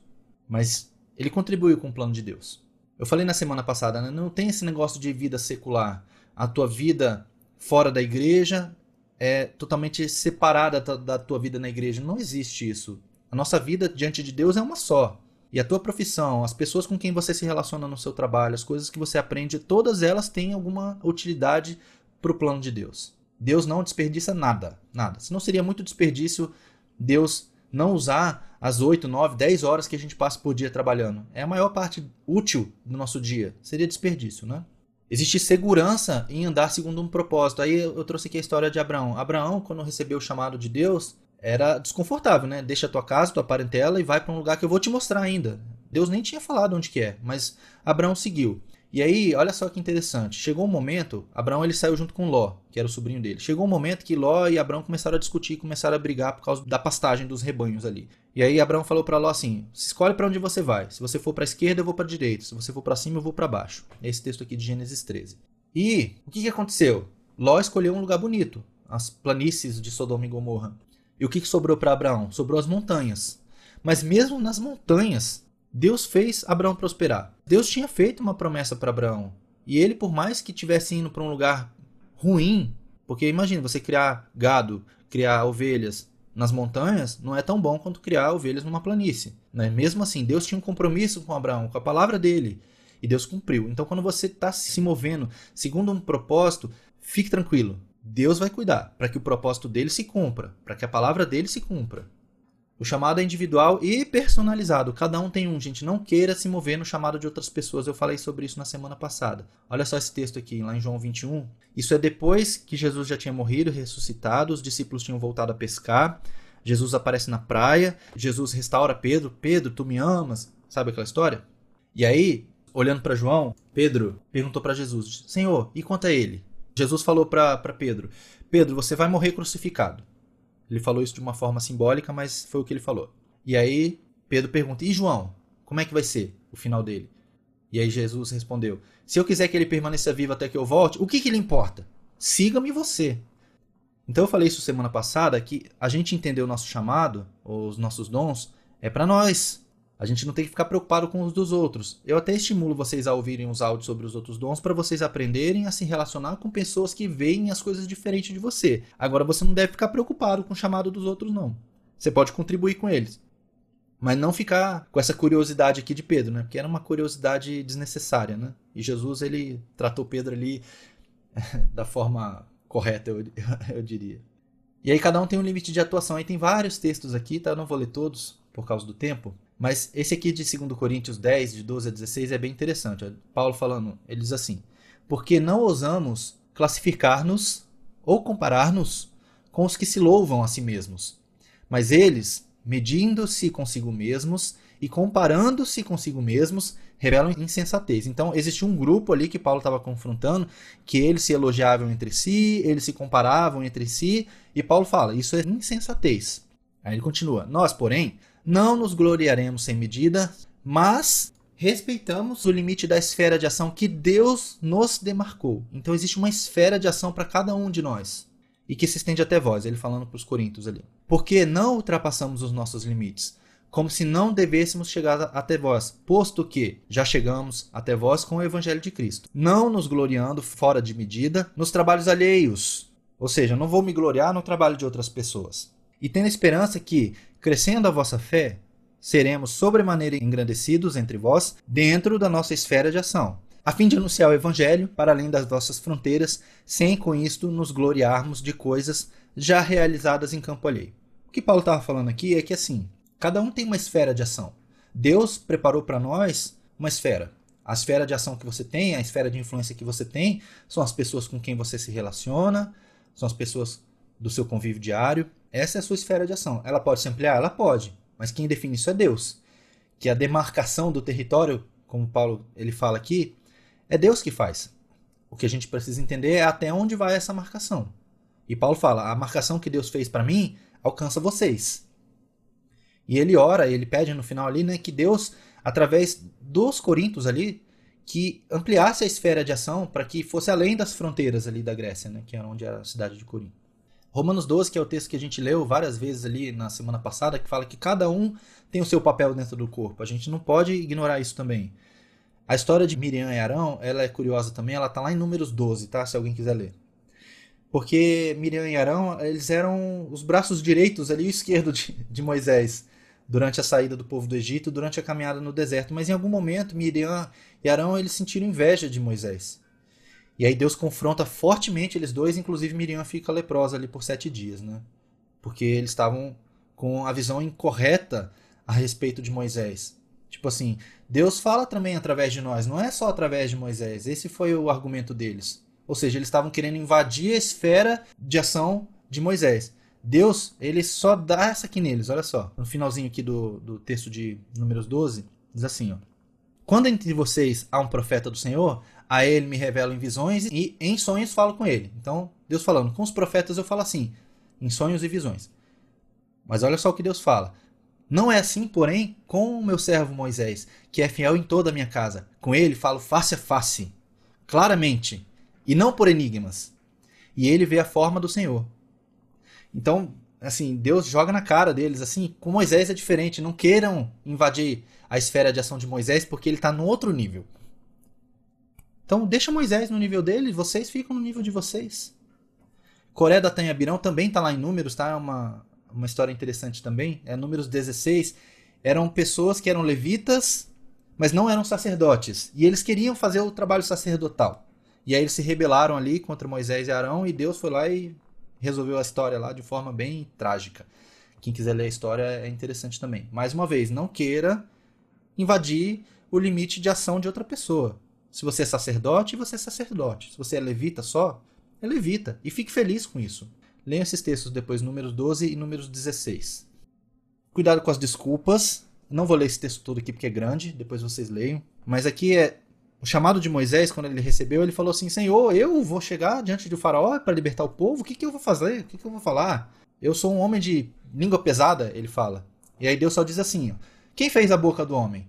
mas ele contribuiu com o plano de Deus. Eu falei na semana passada, né? não tem esse negócio de vida secular. A tua vida fora da igreja é totalmente separada da tua vida na igreja. Não existe isso. A nossa vida diante de Deus é uma só. E a tua profissão, as pessoas com quem você se relaciona no seu trabalho, as coisas que você aprende, todas elas têm alguma utilidade para o plano de Deus. Deus não desperdiça nada, nada. Senão seria muito desperdício Deus não usar as 8, 9, 10 horas que a gente passa por dia trabalhando. É a maior parte útil do nosso dia. Seria desperdício, né? Existe segurança em andar segundo um propósito. Aí eu trouxe aqui a história de Abraão. Abraão, quando recebeu o chamado de Deus, era desconfortável, né? Deixa a tua casa, tua parentela e vai para um lugar que eu vou te mostrar ainda. Deus nem tinha falado onde que é, mas Abraão seguiu. E aí, olha só que interessante. Chegou um momento, Abraão ele saiu junto com Ló, que era o sobrinho dele. Chegou um momento que Ló e Abraão começaram a discutir, começaram a brigar por causa da pastagem dos rebanhos ali. E aí Abraão falou para Ló assim: "Escolhe para onde você vai. Se você for para a esquerda, eu vou para a direita. Se você for para cima, eu vou para baixo". É esse texto aqui de Gênesis 13. E o que, que aconteceu? Ló escolheu um lugar bonito, as planícies de Sodoma e Gomorra. E o que sobrou para Abraão? Sobrou as montanhas. Mas mesmo nas montanhas, Deus fez Abraão prosperar. Deus tinha feito uma promessa para Abraão. E ele, por mais que tivesse indo para um lugar ruim, porque imagina você criar gado, criar ovelhas nas montanhas, não é tão bom quanto criar ovelhas numa planície. Né? Mesmo assim, Deus tinha um compromisso com Abraão, com a palavra dele. E Deus cumpriu. Então, quando você está se movendo segundo um propósito, fique tranquilo. Deus vai cuidar para que o propósito dele se cumpra, para que a palavra dele se cumpra. O chamado é individual e personalizado. Cada um tem um, gente. Não queira se mover no chamado de outras pessoas. Eu falei sobre isso na semana passada. Olha só esse texto aqui, lá em João 21. Isso é depois que Jesus já tinha morrido, ressuscitado, os discípulos tinham voltado a pescar. Jesus aparece na praia, Jesus restaura Pedro. Pedro, tu me amas? Sabe aquela história? E aí, olhando para João, Pedro perguntou para Jesus: Senhor, e quanto a ele? Jesus falou para Pedro: Pedro, você vai morrer crucificado. Ele falou isso de uma forma simbólica, mas foi o que ele falou. E aí Pedro pergunta: E João? Como é que vai ser o final dele? E aí Jesus respondeu: Se eu quiser que ele permaneça vivo até que eu volte, o que, que lhe importa? Siga-me você. Então eu falei isso semana passada que a gente entender o nosso chamado, os nossos dons, é para nós. A gente não tem que ficar preocupado com os dos outros. Eu até estimulo vocês a ouvirem os áudios sobre os outros dons para vocês aprenderem a se relacionar com pessoas que veem as coisas diferentes de você. Agora você não deve ficar preocupado com o chamado dos outros, não. Você pode contribuir com eles. Mas não ficar com essa curiosidade aqui de Pedro, né? Porque era uma curiosidade desnecessária, né? E Jesus, ele tratou Pedro ali da forma correta, eu, eu diria. E aí cada um tem um limite de atuação. Aí tem vários textos aqui, tá? Eu não vou ler todos por causa do tempo. Mas esse aqui de 2 Coríntios 10, de 12 a 16, é bem interessante. Paulo falando, ele diz assim: Porque não ousamos classificar-nos ou comparar-nos com os que se louvam a si mesmos. Mas eles, medindo-se consigo mesmos e comparando-se consigo mesmos, revelam insensatez. Então, existe um grupo ali que Paulo estava confrontando, que eles se elogiavam entre si, eles se comparavam entre si, e Paulo fala: Isso é insensatez. Aí ele continua: Nós, porém, não nos gloriaremos sem medida, mas respeitamos o limite da esfera de ação que Deus nos demarcou. Então existe uma esfera de ação para cada um de nós e que se estende até vós, ele falando para os coríntios ali. Porque não ultrapassamos os nossos limites, como se não devêssemos chegar até vós, posto que já chegamos até vós com o evangelho de Cristo. Não nos gloriando fora de medida nos trabalhos alheios, ou seja, não vou me gloriar no trabalho de outras pessoas. E tendo a esperança que, crescendo a vossa fé, seremos sobremaneira engrandecidos entre vós dentro da nossa esfera de ação, a fim de anunciar o Evangelho para além das vossas fronteiras, sem com isto nos gloriarmos de coisas já realizadas em campo alheio. O que Paulo estava falando aqui é que assim, cada um tem uma esfera de ação. Deus preparou para nós uma esfera. A esfera de ação que você tem, a esfera de influência que você tem, são as pessoas com quem você se relaciona, são as pessoas do seu convívio diário. Essa é a sua esfera de ação. Ela pode se ampliar? Ela pode. Mas quem define isso é Deus. Que a demarcação do território, como Paulo ele fala aqui, é Deus que faz. O que a gente precisa entender é até onde vai essa marcação. E Paulo fala: a marcação que Deus fez para mim alcança vocês. E ele ora, ele pede no final ali, né, que Deus, através dos Coríntios ali, que ampliasse a esfera de ação para que fosse além das fronteiras ali da Grécia, né, que era onde era a cidade de Corinto. Romanos 12, que é o texto que a gente leu várias vezes ali na semana passada, que fala que cada um tem o seu papel dentro do corpo. A gente não pode ignorar isso também. A história de Miriam e Arão, ela é curiosa também, ela está lá em Números 12, tá? Se alguém quiser ler. Porque Miriam e Arão, eles eram os braços direitos ali e esquerdo de, de Moisés durante a saída do povo do Egito, durante a caminhada no deserto. Mas em algum momento, Miriam e Arão, eles sentiram inveja de Moisés. E aí Deus confronta fortemente eles dois, inclusive Miriam fica leprosa ali por sete dias, né? Porque eles estavam com a visão incorreta a respeito de Moisés. Tipo assim, Deus fala também através de nós, não é só através de Moisés. Esse foi o argumento deles. Ou seja, eles estavam querendo invadir a esfera de ação de Moisés. Deus, ele só dá essa aqui neles, olha só. No finalzinho aqui do, do texto de Números 12, diz assim, ó. Quando entre vocês há um profeta do Senhor, a ele me revelo em visões e em sonhos falo com ele. Então, Deus falando, com os profetas eu falo assim, em sonhos e visões. Mas olha só o que Deus fala. Não é assim, porém, com o meu servo Moisés, que é fiel em toda a minha casa. Com ele falo face a face, claramente, e não por enigmas. e ele vê a forma do Senhor. Então, assim, Deus joga na cara deles, assim, com Moisés é diferente, não queiram invadir a esfera de ação de Moisés porque ele está no outro nível. Então, deixa Moisés no nível dele, vocês ficam no nível de vocês. Coré da Tanhabirão também está lá em números, tá? É uma, uma história interessante também. É números 16. Eram pessoas que eram levitas, mas não eram sacerdotes. E eles queriam fazer o trabalho sacerdotal. E aí eles se rebelaram ali contra Moisés e Arão, e Deus foi lá e resolveu a história lá de forma bem trágica. Quem quiser ler a história é interessante também. Mais uma vez, não queira invadir o limite de ação de outra pessoa. Se você é sacerdote, você é sacerdote. Se você é levita só, é levita. E fique feliz com isso. Leiam esses textos depois, números 12 e números 16. Cuidado com as desculpas. Não vou ler esse texto todo aqui porque é grande, depois vocês leiam. Mas aqui é o chamado de Moisés, quando ele recebeu, ele falou assim: Senhor, eu vou chegar diante do Faraó para libertar o povo? O que, que eu vou fazer? O que, que eu vou falar? Eu sou um homem de língua pesada, ele fala. E aí Deus só diz assim: Quem fez a boca do homem?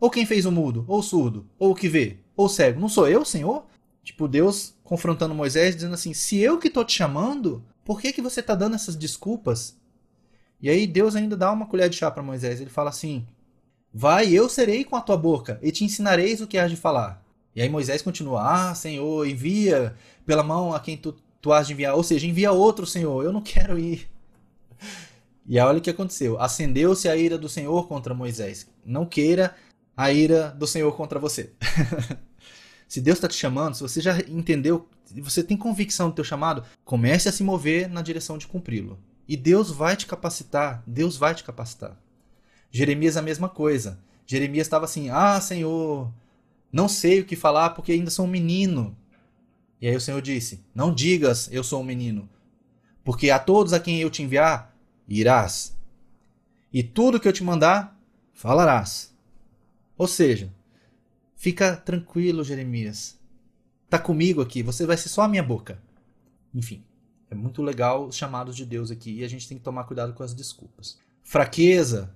Ou quem fez o mudo? Ou o surdo? Ou o que vê? Ou o cego? Não sou eu, Senhor? Tipo, Deus confrontando Moisés, dizendo assim: Se eu que estou te chamando, por que, que você está dando essas desculpas? E aí Deus ainda dá uma colher de chá para Moisés. Ele fala assim: Vai, eu serei com a tua boca, e te ensinareis o que has de falar. E aí Moisés continua: Ah, Senhor, envia pela mão a quem tu, tu has de enviar. Ou seja, envia outro, Senhor, eu não quero ir. E olha o que aconteceu: acendeu-se a ira do Senhor contra Moisés. Não queira a ira do Senhor contra você. se Deus está te chamando, se você já entendeu, se você tem convicção do teu chamado, comece a se mover na direção de cumpri-lo. E Deus vai te capacitar, Deus vai te capacitar. Jeremias a mesma coisa. Jeremias estava assim: Ah, Senhor, não sei o que falar porque ainda sou um menino. E aí o Senhor disse: Não digas, eu sou um menino, porque a todos a quem eu te enviar, irás. E tudo que eu te mandar, falarás. Ou seja, fica tranquilo, Jeremias. Tá comigo aqui, você vai ser só a minha boca. Enfim, é muito legal os chamados de Deus aqui e a gente tem que tomar cuidado com as desculpas. Fraqueza,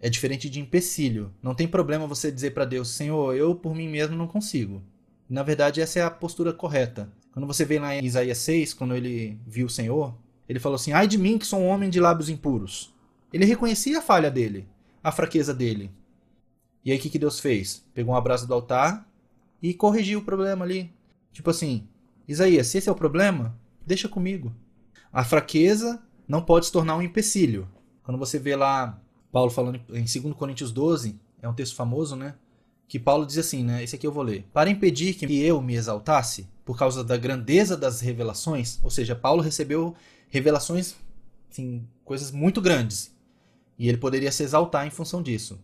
é diferente de empecilho. Não tem problema você dizer para Deus, Senhor, eu por mim mesmo não consigo. Na verdade, essa é a postura correta. Quando você vê lá em Isaías 6, quando ele viu o Senhor, ele falou assim: Ai de mim que sou um homem de lábios impuros. Ele reconhecia a falha dele, a fraqueza dele. E aí o que, que Deus fez? Pegou um abraço do altar e corrigiu o problema ali. Tipo assim: Isaías, se esse é o problema, deixa comigo. A fraqueza não pode se tornar um empecilho. Quando você vê lá Paulo falando em 2 Coríntios 12, é um texto famoso, né? Que Paulo diz assim, né? Esse aqui eu vou ler. Para impedir que eu me exaltasse, por causa da grandeza das revelações, ou seja, Paulo recebeu revelações, assim, coisas muito grandes. E ele poderia se exaltar em função disso.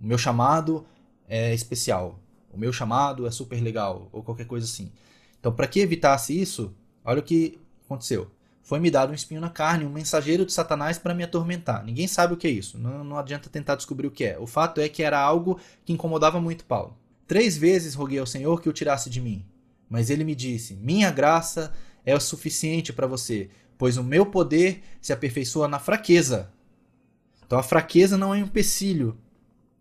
O meu chamado é especial. O meu chamado é super legal, ou qualquer coisa assim. Então, para que evitasse isso, olha o que aconteceu. Foi-me dado um espinho na carne, um mensageiro de Satanás para me atormentar. Ninguém sabe o que é isso, não, não adianta tentar descobrir o que é. O fato é que era algo que incomodava muito Paulo. Três vezes roguei ao Senhor que o tirasse de mim. Mas ele me disse: Minha graça é o suficiente para você, pois o meu poder se aperfeiçoa na fraqueza. Então a fraqueza não é um empecilho.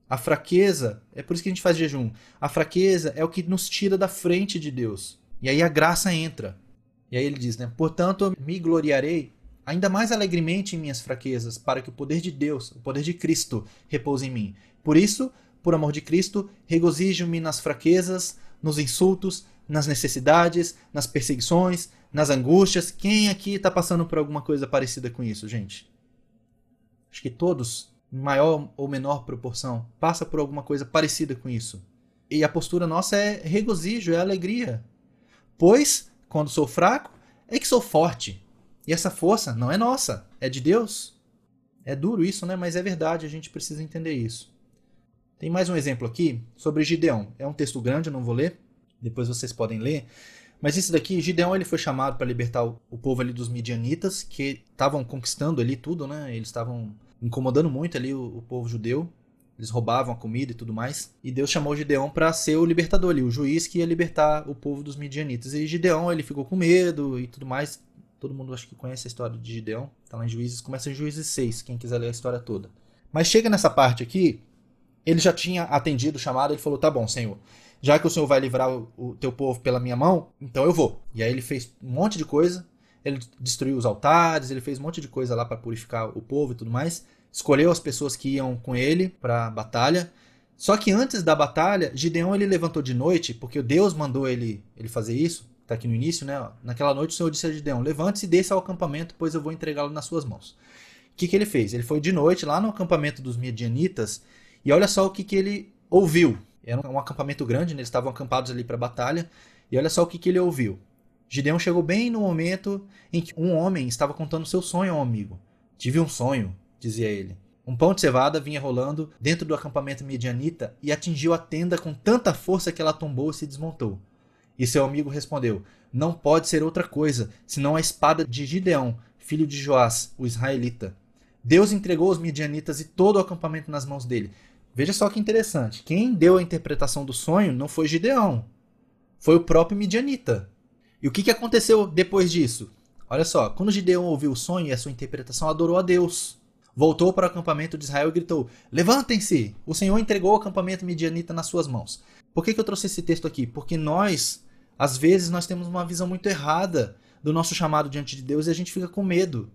A fraqueza, é por isso que a gente faz jejum. A fraqueza é o que nos tira da frente de Deus. E aí a graça entra. E aí ele diz, né? Portanto, me gloriarei ainda mais alegremente em minhas fraquezas, para que o poder de Deus, o poder de Cristo, repouse em mim. Por isso, por amor de Cristo, regozijo-me nas fraquezas, nos insultos, nas necessidades, nas perseguições, nas angústias. Quem aqui está passando por alguma coisa parecida com isso, gente? Acho que todos, em maior ou menor proporção, passa por alguma coisa parecida com isso. E a postura nossa é regozijo, é alegria. Pois quando sou fraco, é que sou forte. E essa força não é nossa, é de Deus. É duro isso, né? Mas é verdade, a gente precisa entender isso. Tem mais um exemplo aqui sobre Gideão. É um texto grande, eu não vou ler. Depois vocês podem ler. Mas isso daqui, Gideão ele foi chamado para libertar o, povo ali dos midianitas, que estavam conquistando ali tudo, né? Eles estavam incomodando muito ali o, o povo judeu. Eles roubavam a comida e tudo mais. E Deus chamou Gideão para ser o libertador ali, o juiz que ia libertar o povo dos midianitas. E Gideão, ele ficou com medo e tudo mais. Todo mundo acho que conhece a história de Gideão. Tá lá em Juízes, começa em Juízes 6, quem quiser ler a história toda. Mas chega nessa parte aqui, ele já tinha atendido o chamado, ele falou: "Tá bom, Senhor. Já que o Senhor vai livrar o, o teu povo pela minha mão, então eu vou". E aí ele fez um monte de coisa, ele destruiu os altares, ele fez um monte de coisa lá para purificar o povo e tudo mais. Escolheu as pessoas que iam com ele para a batalha. Só que antes da batalha, Gideão ele levantou de noite, porque Deus mandou ele, ele fazer isso. Está aqui no início, né? Naquela noite o Senhor disse a Gideão: Levante-se e desça ao acampamento, pois eu vou entregá-lo nas suas mãos. O que, que ele fez? Ele foi de noite lá no acampamento dos Midianitas e olha só o que, que ele ouviu. Era um acampamento grande, né? eles estavam acampados ali para a batalha. E olha só o que, que ele ouviu. Gideão chegou bem no momento em que um homem estava contando seu sonho ao amigo. Tive um sonho, dizia ele. Um pão de cevada vinha rolando dentro do acampamento medianita e atingiu a tenda com tanta força que ela tombou e se desmontou. E seu amigo respondeu: Não pode ser outra coisa, senão a espada de Gideão, filho de Joás, o israelita. Deus entregou os midianitas e todo o acampamento nas mãos dele. Veja só que interessante. Quem deu a interpretação do sonho não foi Gideão, foi o próprio midianita. E o que, que aconteceu depois disso? Olha só, quando Gideão ouviu o sonho e a sua interpretação, adorou a Deus. Voltou para o acampamento de Israel e gritou: Levantem-se! O Senhor entregou o acampamento midianita nas suas mãos. Por que, que eu trouxe esse texto aqui? Porque nós, às vezes, nós temos uma visão muito errada do nosso chamado diante de Deus e a gente fica com medo.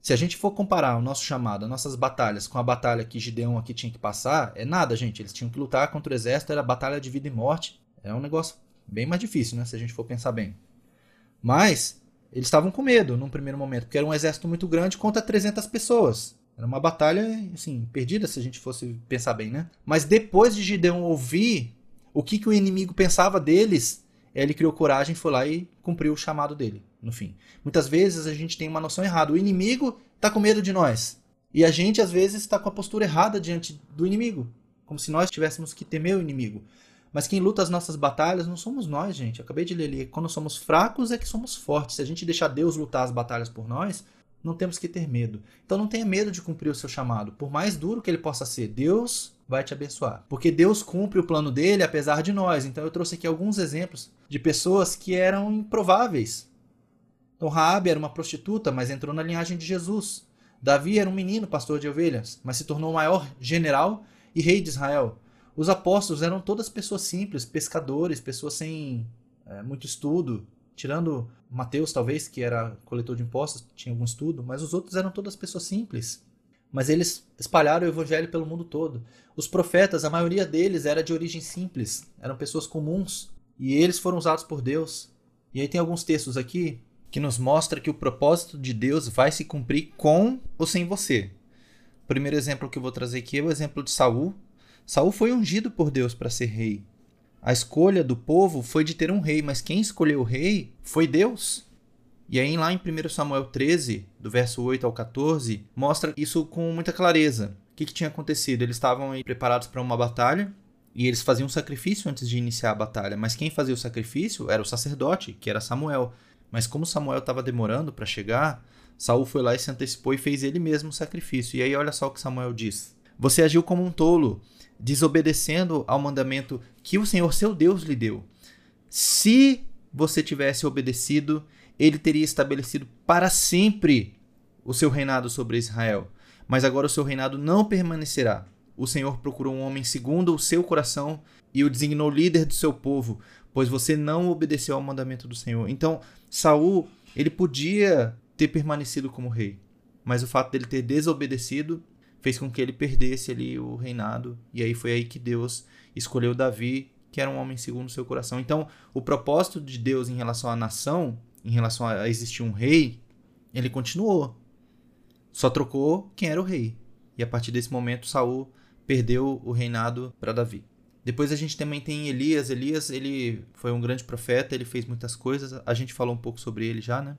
Se a gente for comparar o nosso chamado, as nossas batalhas, com a batalha que Gideão aqui tinha que passar, é nada, gente. Eles tinham que lutar contra o exército, era batalha de vida e morte. É um negócio bem mais difícil, né? Se a gente for pensar bem. Mas eles estavam com medo num primeiro momento, porque era um exército muito grande contra 300 pessoas. Era uma batalha, assim, perdida se a gente fosse pensar bem, né? Mas depois de Gideão ouvir o que, que o inimigo pensava deles, ele criou coragem, foi lá e cumpriu o chamado dele, no fim. Muitas vezes a gente tem uma noção errada. O inimigo está com medo de nós. E a gente, às vezes, está com a postura errada diante do inimigo. Como se nós tivéssemos que temer o inimigo. Mas quem luta as nossas batalhas não somos nós, gente. Eu acabei de ler ali. Quando somos fracos é que somos fortes. Se a gente deixar Deus lutar as batalhas por nós, não temos que ter medo. Então não tenha medo de cumprir o seu chamado. Por mais duro que ele possa ser, Deus vai te abençoar. Porque Deus cumpre o plano dele apesar de nós. Então eu trouxe aqui alguns exemplos de pessoas que eram improváveis. Então Raabe era uma prostituta, mas entrou na linhagem de Jesus. Davi era um menino pastor de ovelhas, mas se tornou o maior general e rei de Israel. Os apóstolos eram todas pessoas simples, pescadores, pessoas sem é, muito estudo, tirando Mateus, talvez, que era coletor de impostos, tinha algum estudo, mas os outros eram todas pessoas simples. Mas eles espalharam o evangelho pelo mundo todo. Os profetas, a maioria deles era de origem simples, eram pessoas comuns, e eles foram usados por Deus. E aí tem alguns textos aqui que nos mostra que o propósito de Deus vai se cumprir com ou sem você. O primeiro exemplo que eu vou trazer aqui é o exemplo de Saul, Saul foi ungido por Deus para ser rei. A escolha do povo foi de ter um rei, mas quem escolheu o rei foi Deus. E aí, lá em 1 Samuel 13, do verso 8 ao 14, mostra isso com muita clareza. O que, que tinha acontecido? Eles estavam preparados para uma batalha e eles faziam um sacrifício antes de iniciar a batalha. Mas quem fazia o sacrifício era o sacerdote, que era Samuel. Mas como Samuel estava demorando para chegar, Saul foi lá e se antecipou e fez ele mesmo o sacrifício. E aí, olha só o que Samuel diz: Você agiu como um tolo desobedecendo ao mandamento que o Senhor seu Deus lhe deu. Se você tivesse obedecido, ele teria estabelecido para sempre o seu reinado sobre Israel. Mas agora o seu reinado não permanecerá. O Senhor procurou um homem segundo o seu coração e o designou líder do seu povo, pois você não obedeceu ao mandamento do Senhor. Então, Saul, ele podia ter permanecido como rei, mas o fato dele ter desobedecido fez com que ele perdesse ali o reinado. E aí foi aí que Deus escolheu Davi, que era um homem segundo o seu coração. Então, o propósito de Deus em relação à nação, em relação a existir um rei, ele continuou. Só trocou quem era o rei. E a partir desse momento, Saul perdeu o reinado para Davi. Depois a gente também tem Elias. Elias, ele foi um grande profeta, ele fez muitas coisas. A gente falou um pouco sobre ele já, né?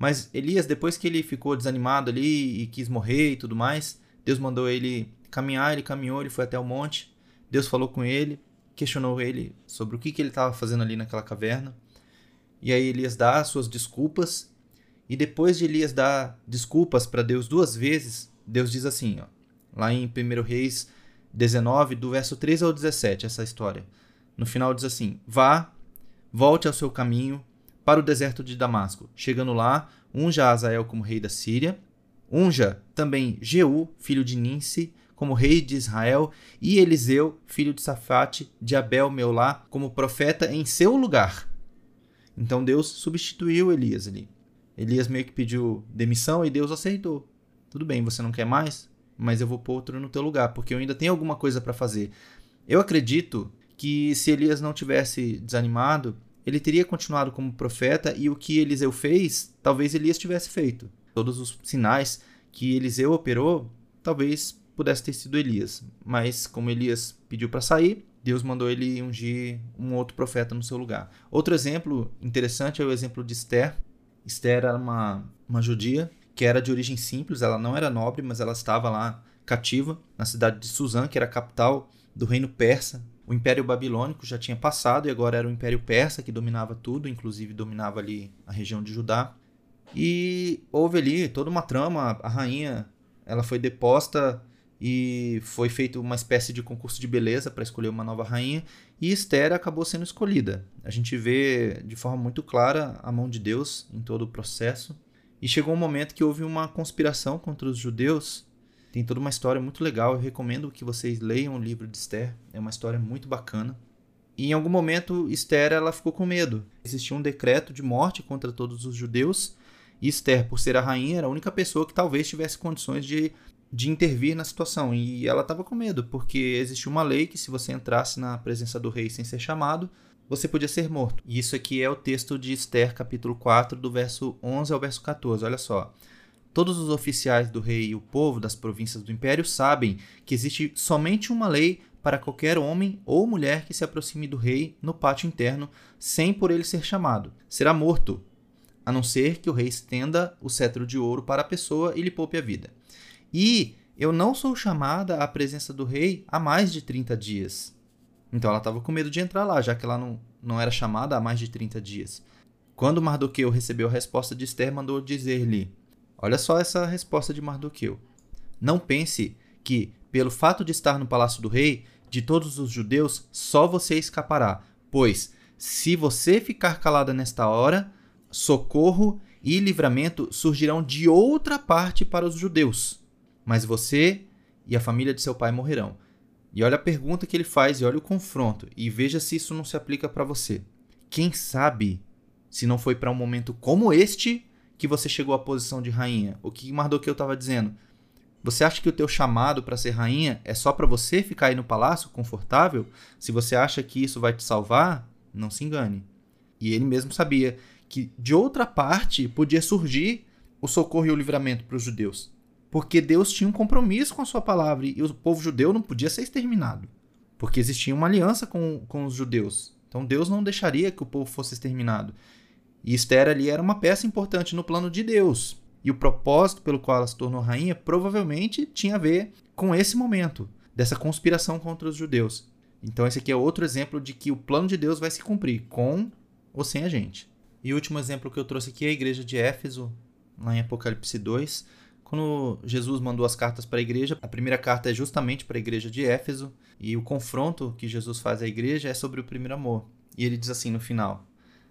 Mas Elias, depois que ele ficou desanimado ali e quis morrer e tudo mais, Deus mandou ele caminhar, ele caminhou, ele foi até o monte. Deus falou com ele, questionou ele sobre o que, que ele estava fazendo ali naquela caverna. E aí Elias dá as suas desculpas. E depois de Elias dar desculpas para Deus duas vezes, Deus diz assim, ó, lá em 1 Reis 19, do verso 13 ao 17, essa história. No final diz assim: Vá, volte ao seu caminho, para o deserto de Damasco. Chegando lá, unja Azael como rei da Síria, unja também Jeú, filho de Ninsi, como rei de Israel, e Eliseu, filho de Safate, de Abel Meolá, como profeta em seu lugar. Então Deus substituiu Elias ali. Elias meio que pediu demissão e Deus aceitou. Tudo bem, você não quer mais, mas eu vou pôr outro no teu lugar, porque eu ainda tenho alguma coisa para fazer. Eu acredito que se Elias não tivesse desanimado, ele teria continuado como profeta e o que Eliseu fez, talvez Elias tivesse feito. Todos os sinais que Eliseu operou, talvez pudesse ter sido Elias, mas como Elias pediu para sair, Deus mandou ele ungir um outro profeta no seu lugar. Outro exemplo interessante é o exemplo de Esther. Esther era uma, uma judia que era de origem simples, ela não era nobre, mas ela estava lá cativa na cidade de Suzã, que era a capital do reino persa. O Império Babilônico já tinha passado e agora era o Império Persa que dominava tudo, inclusive dominava ali a região de Judá. E houve ali toda uma trama, a rainha, ela foi deposta e foi feito uma espécie de concurso de beleza para escolher uma nova rainha e Esther acabou sendo escolhida. A gente vê de forma muito clara a mão de Deus em todo o processo. E chegou um momento que houve uma conspiração contra os judeus. Tem toda uma história muito legal. Eu recomendo que vocês leiam o livro de Esther. É uma história muito bacana. E em algum momento Esther ela ficou com medo. Existia um decreto de morte contra todos os judeus. E Esther, por ser a rainha, era a única pessoa que talvez tivesse condições de, de intervir na situação. E ela estava com medo, porque existia uma lei que se você entrasse na presença do rei sem ser chamado, você podia ser morto. E isso aqui é o texto de Esther, capítulo 4, do verso 11 ao verso 14. Olha só. Todos os oficiais do rei e o povo das províncias do império sabem que existe somente uma lei para qualquer homem ou mulher que se aproxime do rei no pátio interno sem por ele ser chamado. Será morto, a não ser que o rei estenda o cetro de ouro para a pessoa e lhe poupe a vida. E eu não sou chamada à presença do rei há mais de 30 dias. Então ela estava com medo de entrar lá, já que ela não, não era chamada há mais de 30 dias. Quando Mardoqueu recebeu a resposta de Esther, mandou dizer-lhe: Olha só essa resposta de Mardoqueu. Não pense que, pelo fato de estar no palácio do rei, de todos os judeus, só você escapará. Pois, se você ficar calada nesta hora, socorro e livramento surgirão de outra parte para os judeus. Mas você e a família de seu pai morrerão. E olha a pergunta que ele faz e olha o confronto e veja se isso não se aplica para você. Quem sabe se não foi para um momento como este que você chegou à posição de rainha? O que Mardoqueu estava dizendo? Você acha que o teu chamado para ser rainha é só para você ficar aí no palácio confortável? Se você acha que isso vai te salvar, não se engane. E ele mesmo sabia que de outra parte podia surgir o socorro e o livramento para os judeus. Porque Deus tinha um compromisso com a sua palavra e o povo judeu não podia ser exterminado. Porque existia uma aliança com, com os judeus. Então Deus não deixaria que o povo fosse exterminado. E Esther ali era uma peça importante no plano de Deus. E o propósito pelo qual ela se tornou rainha provavelmente tinha a ver com esse momento, dessa conspiração contra os judeus. Então esse aqui é outro exemplo de que o plano de Deus vai se cumprir, com ou sem a gente. E o último exemplo que eu trouxe aqui é a igreja de Éfeso, lá em Apocalipse 2 quando Jesus mandou as cartas para a igreja, a primeira carta é justamente para a igreja de Éfeso, e o confronto que Jesus faz à igreja é sobre o primeiro amor. E ele diz assim no final: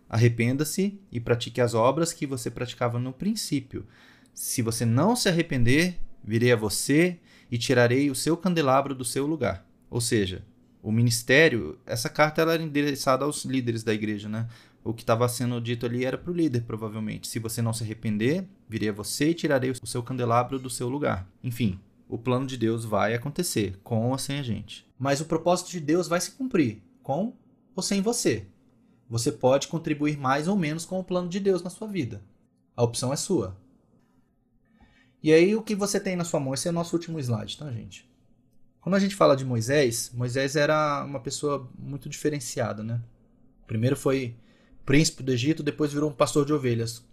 Arrependa-se e pratique as obras que você praticava no princípio. Se você não se arrepender, virei a você e tirarei o seu candelabro do seu lugar. Ou seja, o ministério, essa carta ela era endereçada aos líderes da igreja, né? o que estava sendo dito ali era para o líder, provavelmente. Se você não se arrepender, virei a você e tirarei o seu candelabro do seu lugar. Enfim, o plano de Deus vai acontecer, com ou sem a gente. Mas o propósito de Deus vai se cumprir, com ou sem você. Você pode contribuir mais ou menos com o plano de Deus na sua vida. A opção é sua. E aí, o que você tem na sua mão? Esse é o nosso último slide, tá, gente? Quando a gente fala de Moisés, Moisés era uma pessoa muito diferenciada, né? Primeiro foi príncipe do Egito, depois virou um pastor de ovelhas.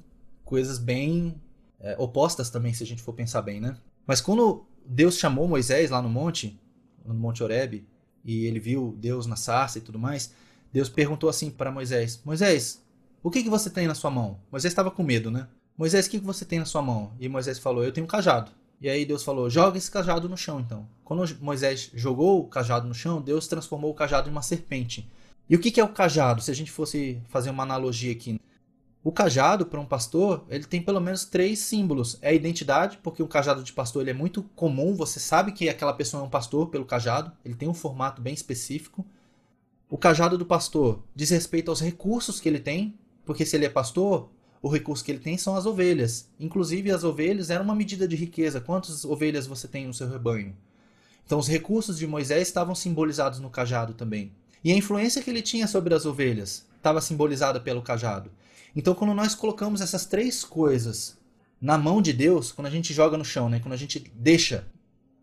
Coisas bem é, opostas também, se a gente for pensar bem, né? Mas quando Deus chamou Moisés lá no monte, no Monte Horebe, e ele viu Deus na sarça e tudo mais, Deus perguntou assim para Moisés: Moisés, o que, que você tem na sua mão? Moisés estava com medo, né? Moisés, o que, que você tem na sua mão? E Moisés falou: Eu tenho um cajado. E aí Deus falou: Joga esse cajado no chão, então. Quando Moisés jogou o cajado no chão, Deus transformou o cajado em uma serpente. E o que é o cajado? Se a gente fosse fazer uma analogia aqui. O cajado, para um pastor, ele tem pelo menos três símbolos. É a identidade, porque o cajado de pastor ele é muito comum, você sabe que aquela pessoa é um pastor pelo cajado, ele tem um formato bem específico. O cajado do pastor diz respeito aos recursos que ele tem, porque se ele é pastor, o recurso que ele tem são as ovelhas. Inclusive, as ovelhas eram uma medida de riqueza. Quantas ovelhas você tem no seu rebanho? Então, os recursos de Moisés estavam simbolizados no cajado também. E a influência que ele tinha sobre as ovelhas estava simbolizada pelo cajado. Então, quando nós colocamos essas três coisas na mão de Deus, quando a gente joga no chão, né? quando a gente deixa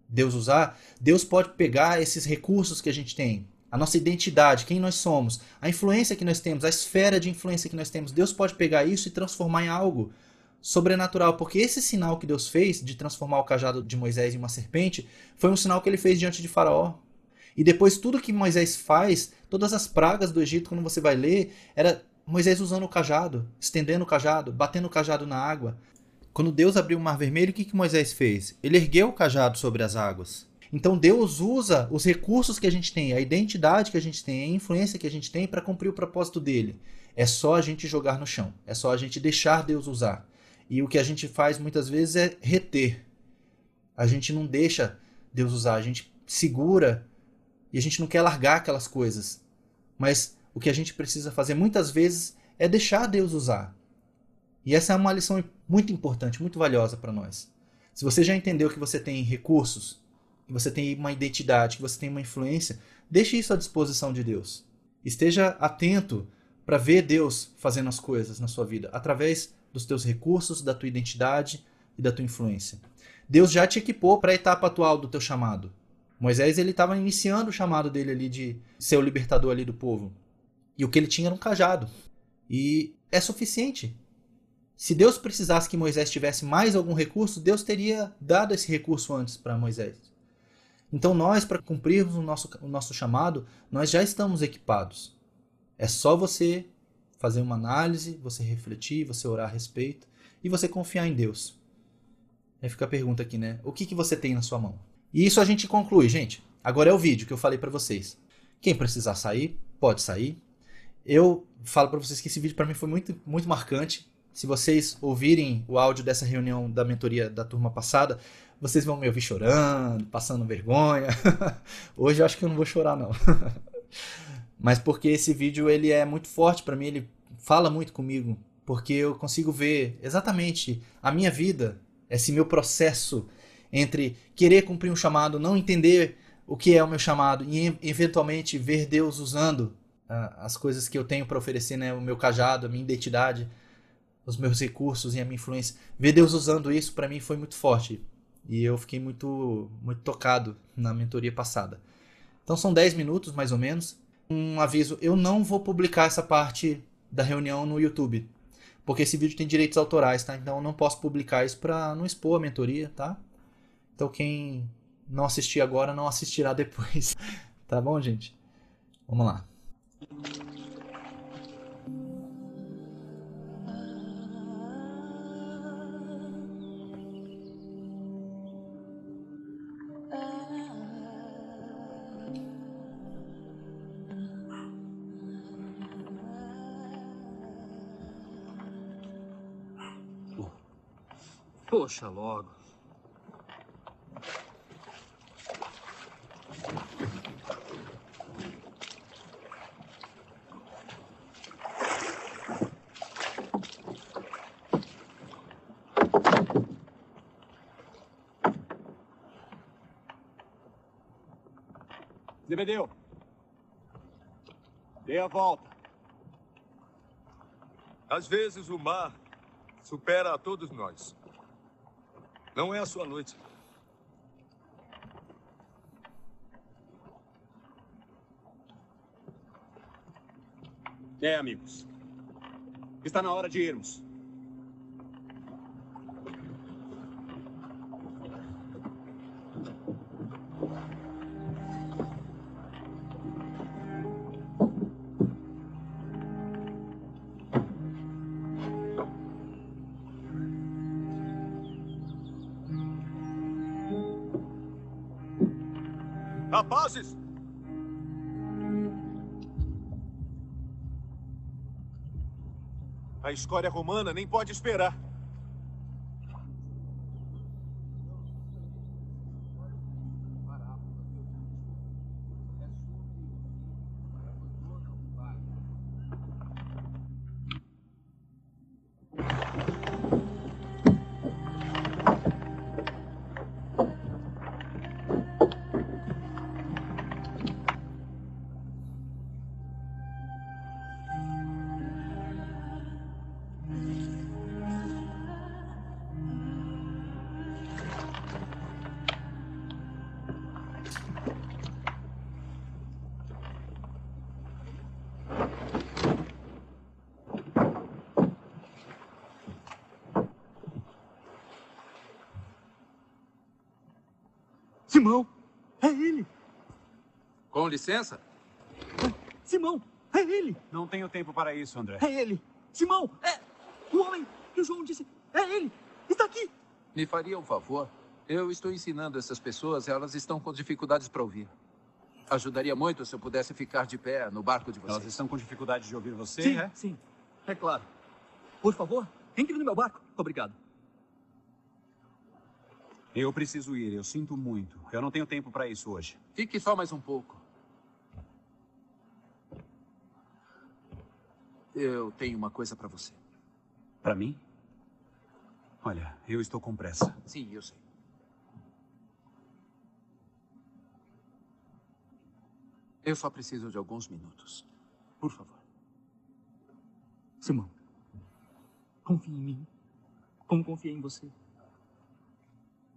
Deus usar, Deus pode pegar esses recursos que a gente tem, a nossa identidade, quem nós somos, a influência que nós temos, a esfera de influência que nós temos. Deus pode pegar isso e transformar em algo sobrenatural, porque esse sinal que Deus fez de transformar o cajado de Moisés em uma serpente foi um sinal que ele fez diante de Faraó. E depois tudo que Moisés faz, todas as pragas do Egito, quando você vai ler, era Moisés usando o cajado, estendendo o cajado, batendo o cajado na água. Quando Deus abriu o mar vermelho, o que, que Moisés fez? Ele ergueu o cajado sobre as águas. Então Deus usa os recursos que a gente tem, a identidade que a gente tem, a influência que a gente tem para cumprir o propósito dele. É só a gente jogar no chão, é só a gente deixar Deus usar. E o que a gente faz muitas vezes é reter. A gente não deixa Deus usar, a gente segura e a gente não quer largar aquelas coisas. Mas o que a gente precisa fazer muitas vezes é deixar Deus usar. E essa é uma lição muito importante, muito valiosa para nós. Se você já entendeu que você tem recursos, que você tem uma identidade, que você tem uma influência, deixe isso à disposição de Deus. Esteja atento para ver Deus fazendo as coisas na sua vida, através dos teus recursos, da tua identidade e da tua influência. Deus já te equipou para a etapa atual do teu chamado. Moisés ele estava iniciando o chamado dele ali de ser o libertador ali do povo. E o que ele tinha era um cajado. E é suficiente. Se Deus precisasse que Moisés tivesse mais algum recurso, Deus teria dado esse recurso antes para Moisés. Então nós, para cumprirmos o nosso, o nosso chamado, nós já estamos equipados. É só você fazer uma análise, você refletir, você orar a respeito e você confiar em Deus. Aí fica a pergunta aqui, né? O que, que você tem na sua mão? E isso a gente conclui, gente. Agora é o vídeo que eu falei para vocês. Quem precisar sair, pode sair. Eu falo para vocês que esse vídeo para mim foi muito, muito marcante. Se vocês ouvirem o áudio dessa reunião da mentoria da turma passada, vocês vão me ouvir chorando, passando vergonha. Hoje eu acho que eu não vou chorar não. Mas porque esse vídeo ele é muito forte para mim, ele fala muito comigo, porque eu consigo ver exatamente a minha vida, esse meu processo entre querer cumprir um chamado, não entender o que é o meu chamado e eventualmente ver Deus usando uh, as coisas que eu tenho para oferecer, né, o meu cajado, a minha identidade, os meus recursos e a minha influência. Ver Deus usando isso para mim foi muito forte. E eu fiquei muito, muito tocado na mentoria passada. Então são 10 minutos mais ou menos. Um aviso: eu não vou publicar essa parte da reunião no YouTube. Porque esse vídeo tem direitos autorais, tá? Então eu não posso publicar isso para não expor a mentoria, tá? Então quem não assistir agora não assistirá depois. tá bom, gente? Vamos lá. Poxa, logo. Zebedeu. Dê a volta. Às vezes o mar supera a todos nós. Não é a sua noite. É, amigos. Está na hora de irmos. A escória romana nem pode esperar. Licença? Simão! É ele! Não tenho tempo para isso, André. É ele! Simão! É o homem que o João disse! É ele! Está aqui! Me faria um favor? Eu estou ensinando essas pessoas, elas estão com dificuldades para ouvir. Ajudaria muito se eu pudesse ficar de pé no barco de vocês. Elas estão com dificuldade de ouvir você, sim, é? sim. É claro. Por favor, entre no meu barco. Obrigado. Eu preciso ir, eu sinto muito. Eu não tenho tempo para isso hoje. Fique só mais um pouco. Eu tenho uma coisa para você. Para mim? Olha, eu estou com pressa. Sim, eu sei. Eu só preciso de alguns minutos. Por favor. Simão, confie em mim, como confiei em você.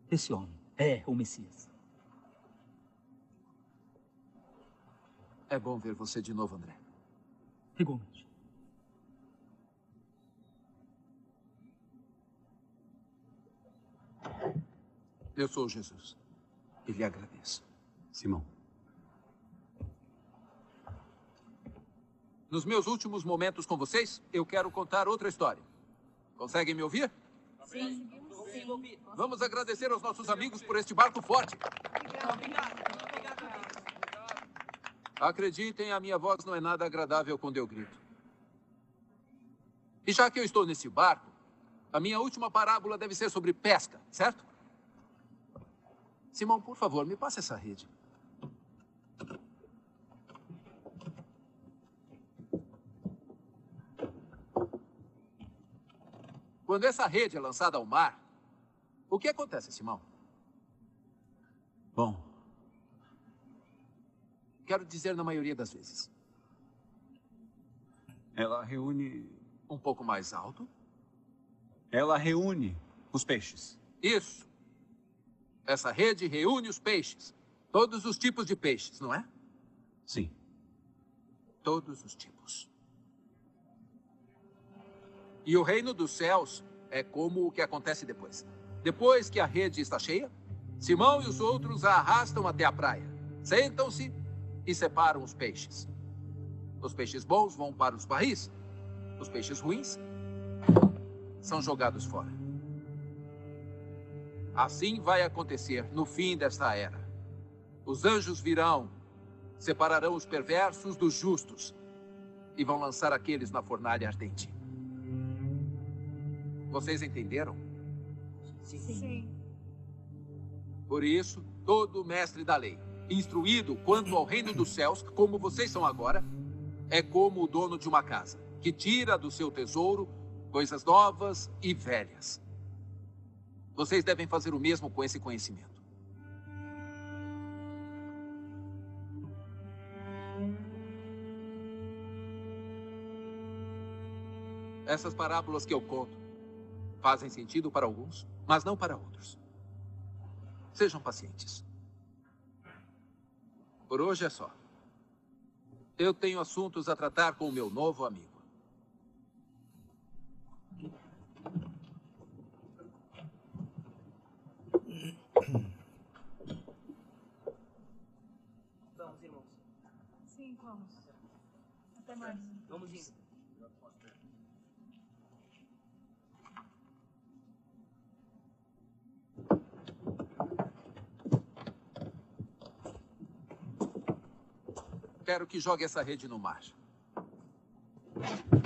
Esse homem é o Messias. É bom ver você de novo, André. Igualmente. Eu sou Jesus. E lhe agradeço. Simão. Nos meus últimos momentos com vocês, eu quero contar outra história. Conseguem me ouvir? Sim. Sim. Vamos agradecer aos nossos amigos por este barco forte. Acreditem, a minha voz não é nada agradável quando eu grito. E já que eu estou nesse barco, a minha última parábola deve ser sobre pesca, certo? Simão, por favor, me passe essa rede. Quando essa rede é lançada ao mar, o que acontece, Simão? Bom, Quero dizer na maioria das vezes. ela reúne. Um pouco mais alto. Ela reúne os peixes. Isso. Essa rede reúne os peixes. Todos os tipos de peixes, não é? Sim. Todos os tipos. E o reino dos céus é como o que acontece depois. Depois que a rede está cheia, Simão e os outros a arrastam até a praia. Sentam-se e separam os peixes. Os peixes bons vão para os barris. Os peixes ruins são jogados fora. Assim vai acontecer no fim desta era. Os anjos virão, separarão os perversos dos justos e vão lançar aqueles na fornalha ardente. Vocês entenderam? Sim. Por isso, todo mestre da lei, instruído quanto ao reino dos céus, como vocês são agora, é como o dono de uma casa, que tira do seu tesouro coisas novas e velhas. Vocês devem fazer o mesmo com esse conhecimento. Essas parábolas que eu conto fazem sentido para alguns, mas não para outros. Sejam pacientes. Por hoje é só. Eu tenho assuntos a tratar com o meu novo amigo. Vamos, irmãos. Sim, vamos. Até mais. Vamos indo. Quero que jogue essa rede no mar.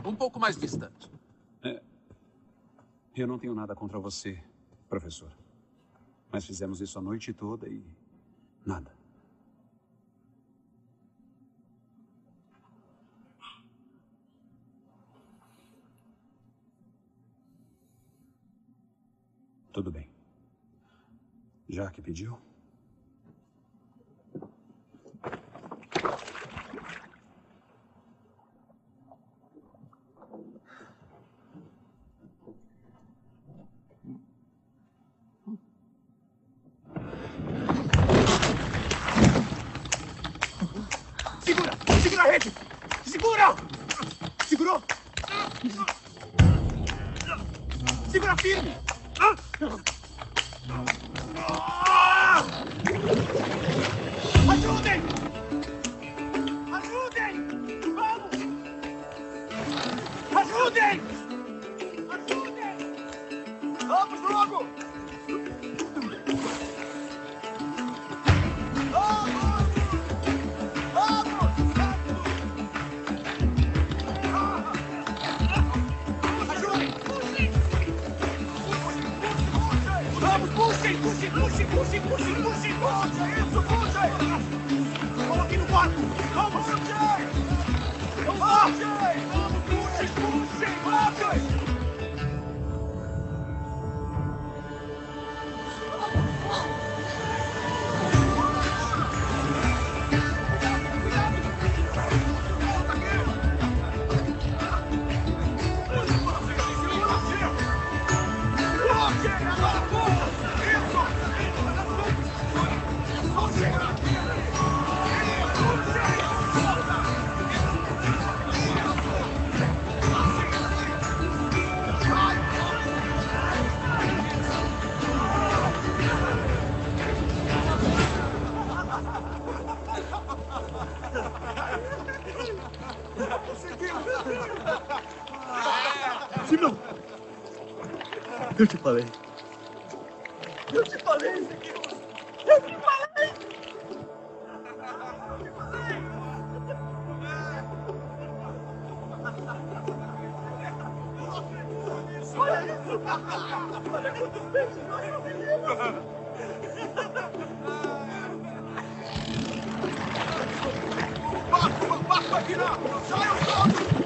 Um pouco mais distante. Eu não tenho nada contra você, professor. Mas fizemos isso a noite toda e. nada. Tudo bem. Já que pediu? Segura! Segura a rede! Segura! Segurou! Segura firme! Ajudem! Ajudem! Vamos! Ajudem! Ajudem! Vamos logo! Puxem, puxem, puxem, puxem, puxem, isso, puxem! Coloquem no barco, vamos! Puxem! Puxem! Vamos, puxem, puxem, puxem! Eu te falei. Eu te falei, Ezequiel. Eu te falei. Olha isso! Olha quantos peixes nós conseguimos! Barco, barco vai virar! Saiam todos!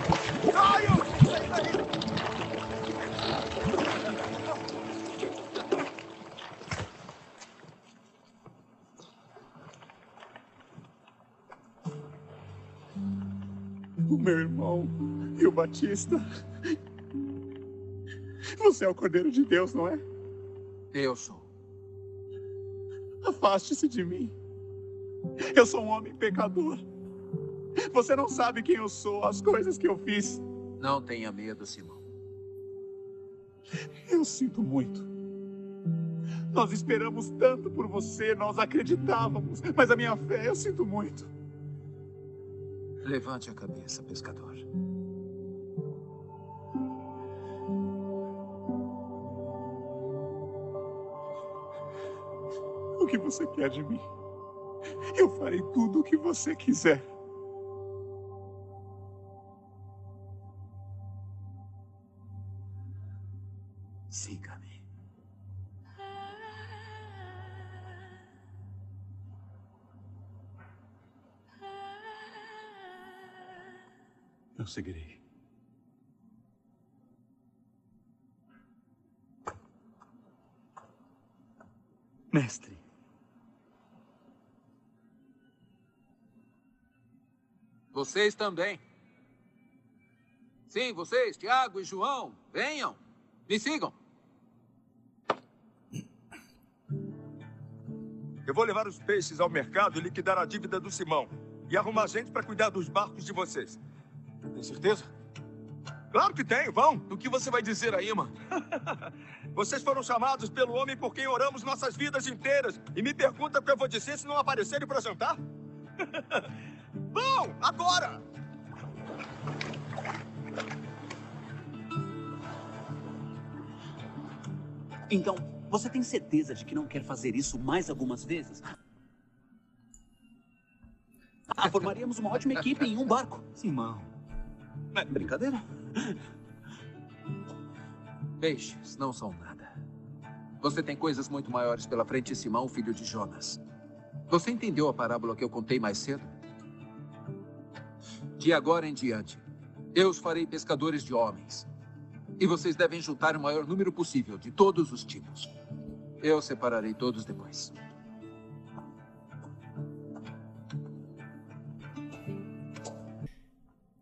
Batista. Você é o Cordeiro de Deus, não é? Eu sou. Afaste-se de mim. Eu sou um homem pecador. Você não sabe quem eu sou, as coisas que eu fiz. Não tenha medo, Simão. Eu sinto muito. Nós esperamos tanto por você, nós acreditávamos, mas a minha fé, eu sinto muito. Levante a cabeça, pescador. O que você quer de mim? Eu farei tudo o que você quiser. Siga-me. Eu seguirei. Mestre, Vocês também. Sim, vocês, Tiago e João, venham. Me sigam. Eu vou levar os peixes ao mercado e liquidar a dívida do Simão. E arrumar gente para cuidar dos barcos de vocês. Tem certeza? Claro que tenho, vão. O que você vai dizer aí, mano? Vocês foram chamados pelo homem por quem oramos nossas vidas inteiras. E me pergunta o que eu vou dizer se não aparecerem para jantar? Vão, agora! Então, você tem certeza de que não quer fazer isso mais algumas vezes? Ah, formaríamos uma ótima equipe em um barco. Simão. É brincadeira? Peixes não são nada. Você tem coisas muito maiores pela frente, Simão, filho de Jonas. Você entendeu a parábola que eu contei mais cedo? De agora em diante, eu os farei pescadores de homens. E vocês devem juntar o maior número possível de todos os tipos. Eu separarei todos depois.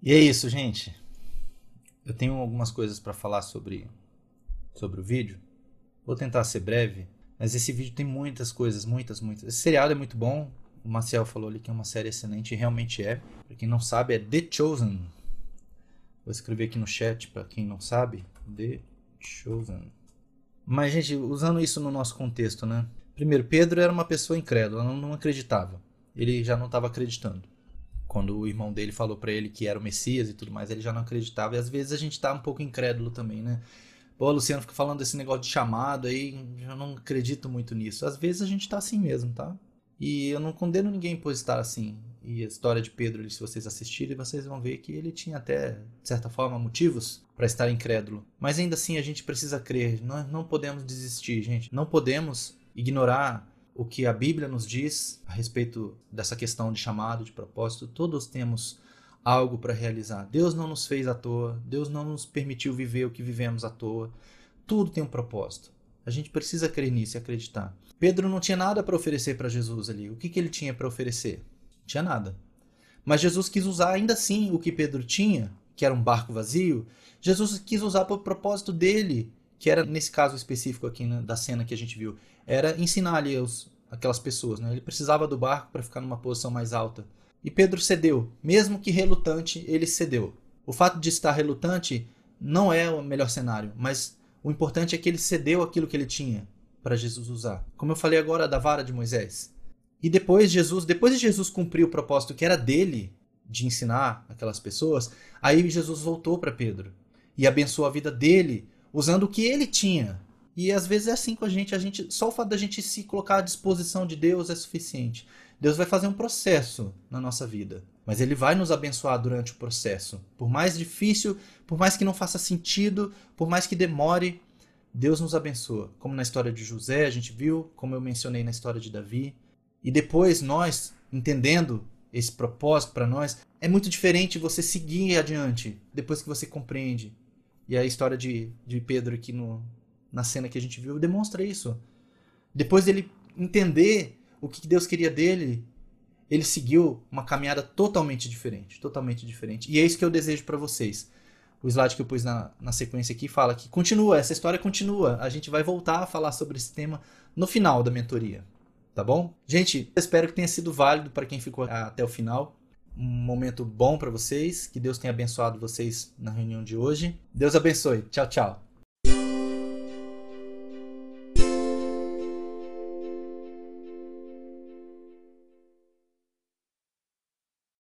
E é isso, gente. Eu tenho algumas coisas para falar sobre, sobre o vídeo. Vou tentar ser breve, mas esse vídeo tem muitas coisas, muitas, muitas. Esse seriado é muito bom. O Marcel falou ali que é uma série excelente, e realmente é. Para quem não sabe, é The Chosen. Vou escrever aqui no chat para quem não sabe. The Chosen. Mas, gente, usando isso no nosso contexto, né? Primeiro, Pedro era uma pessoa incrédula, não, acreditava. Ele já não estava acreditando. Quando o irmão dele falou para ele que era o Messias e tudo mais, ele já não acreditava. E às vezes a gente tá um pouco incrédulo também, né? Pô, Luciano fica falando desse negócio de chamado aí, eu não acredito muito nisso. Às vezes a gente tá assim mesmo, tá? E eu não condeno ninguém por estar assim. E a história de Pedro, se vocês assistirem, vocês vão ver que ele tinha até, de certa forma, motivos para estar incrédulo. Mas ainda assim a gente precisa crer. Nós não podemos desistir, gente. Não podemos ignorar o que a Bíblia nos diz a respeito dessa questão de chamado, de propósito. Todos temos algo para realizar. Deus não nos fez à toa. Deus não nos permitiu viver o que vivemos à toa. Tudo tem um propósito. A gente precisa crer nisso e acreditar. Pedro não tinha nada para oferecer para Jesus ali. O que, que ele tinha para oferecer? tinha nada. Mas Jesus quis usar ainda assim o que Pedro tinha, que era um barco vazio. Jesus quis usar para o propósito dele, que era nesse caso específico aqui né, da cena que a gente viu, era ensinar ali os, aquelas pessoas. Né? Ele precisava do barco para ficar numa posição mais alta. E Pedro cedeu, mesmo que relutante, ele cedeu. O fato de estar relutante não é o melhor cenário, mas o importante é que ele cedeu aquilo que ele tinha para Jesus usar. Como eu falei agora da vara de Moisés. E depois Jesus, depois de Jesus cumprir o propósito que era dele de ensinar aquelas pessoas, aí Jesus voltou para Pedro e abençoou a vida dele usando o que ele tinha. E às vezes é assim com a gente, a gente só o fato da gente se colocar à disposição de Deus é suficiente. Deus vai fazer um processo na nossa vida, mas ele vai nos abençoar durante o processo. Por mais difícil, por mais que não faça sentido, por mais que demore, Deus nos abençoa. Como na história de José, a gente viu, como eu mencionei na história de Davi. E depois nós, entendendo esse propósito para nós, é muito diferente você seguir adiante depois que você compreende. E a história de, de Pedro aqui no, na cena que a gente viu demonstra isso. Depois dele entender o que Deus queria dele, ele seguiu uma caminhada totalmente diferente, totalmente diferente. E é isso que eu desejo para vocês. O slide que eu pus na, na sequência aqui fala que continua, essa história continua. A gente vai voltar a falar sobre esse tema no final da mentoria tá bom? Gente, espero que tenha sido válido para quem ficou até o final. Um momento bom para vocês, que Deus tenha abençoado vocês na reunião de hoje. Deus abençoe. Tchau, tchau.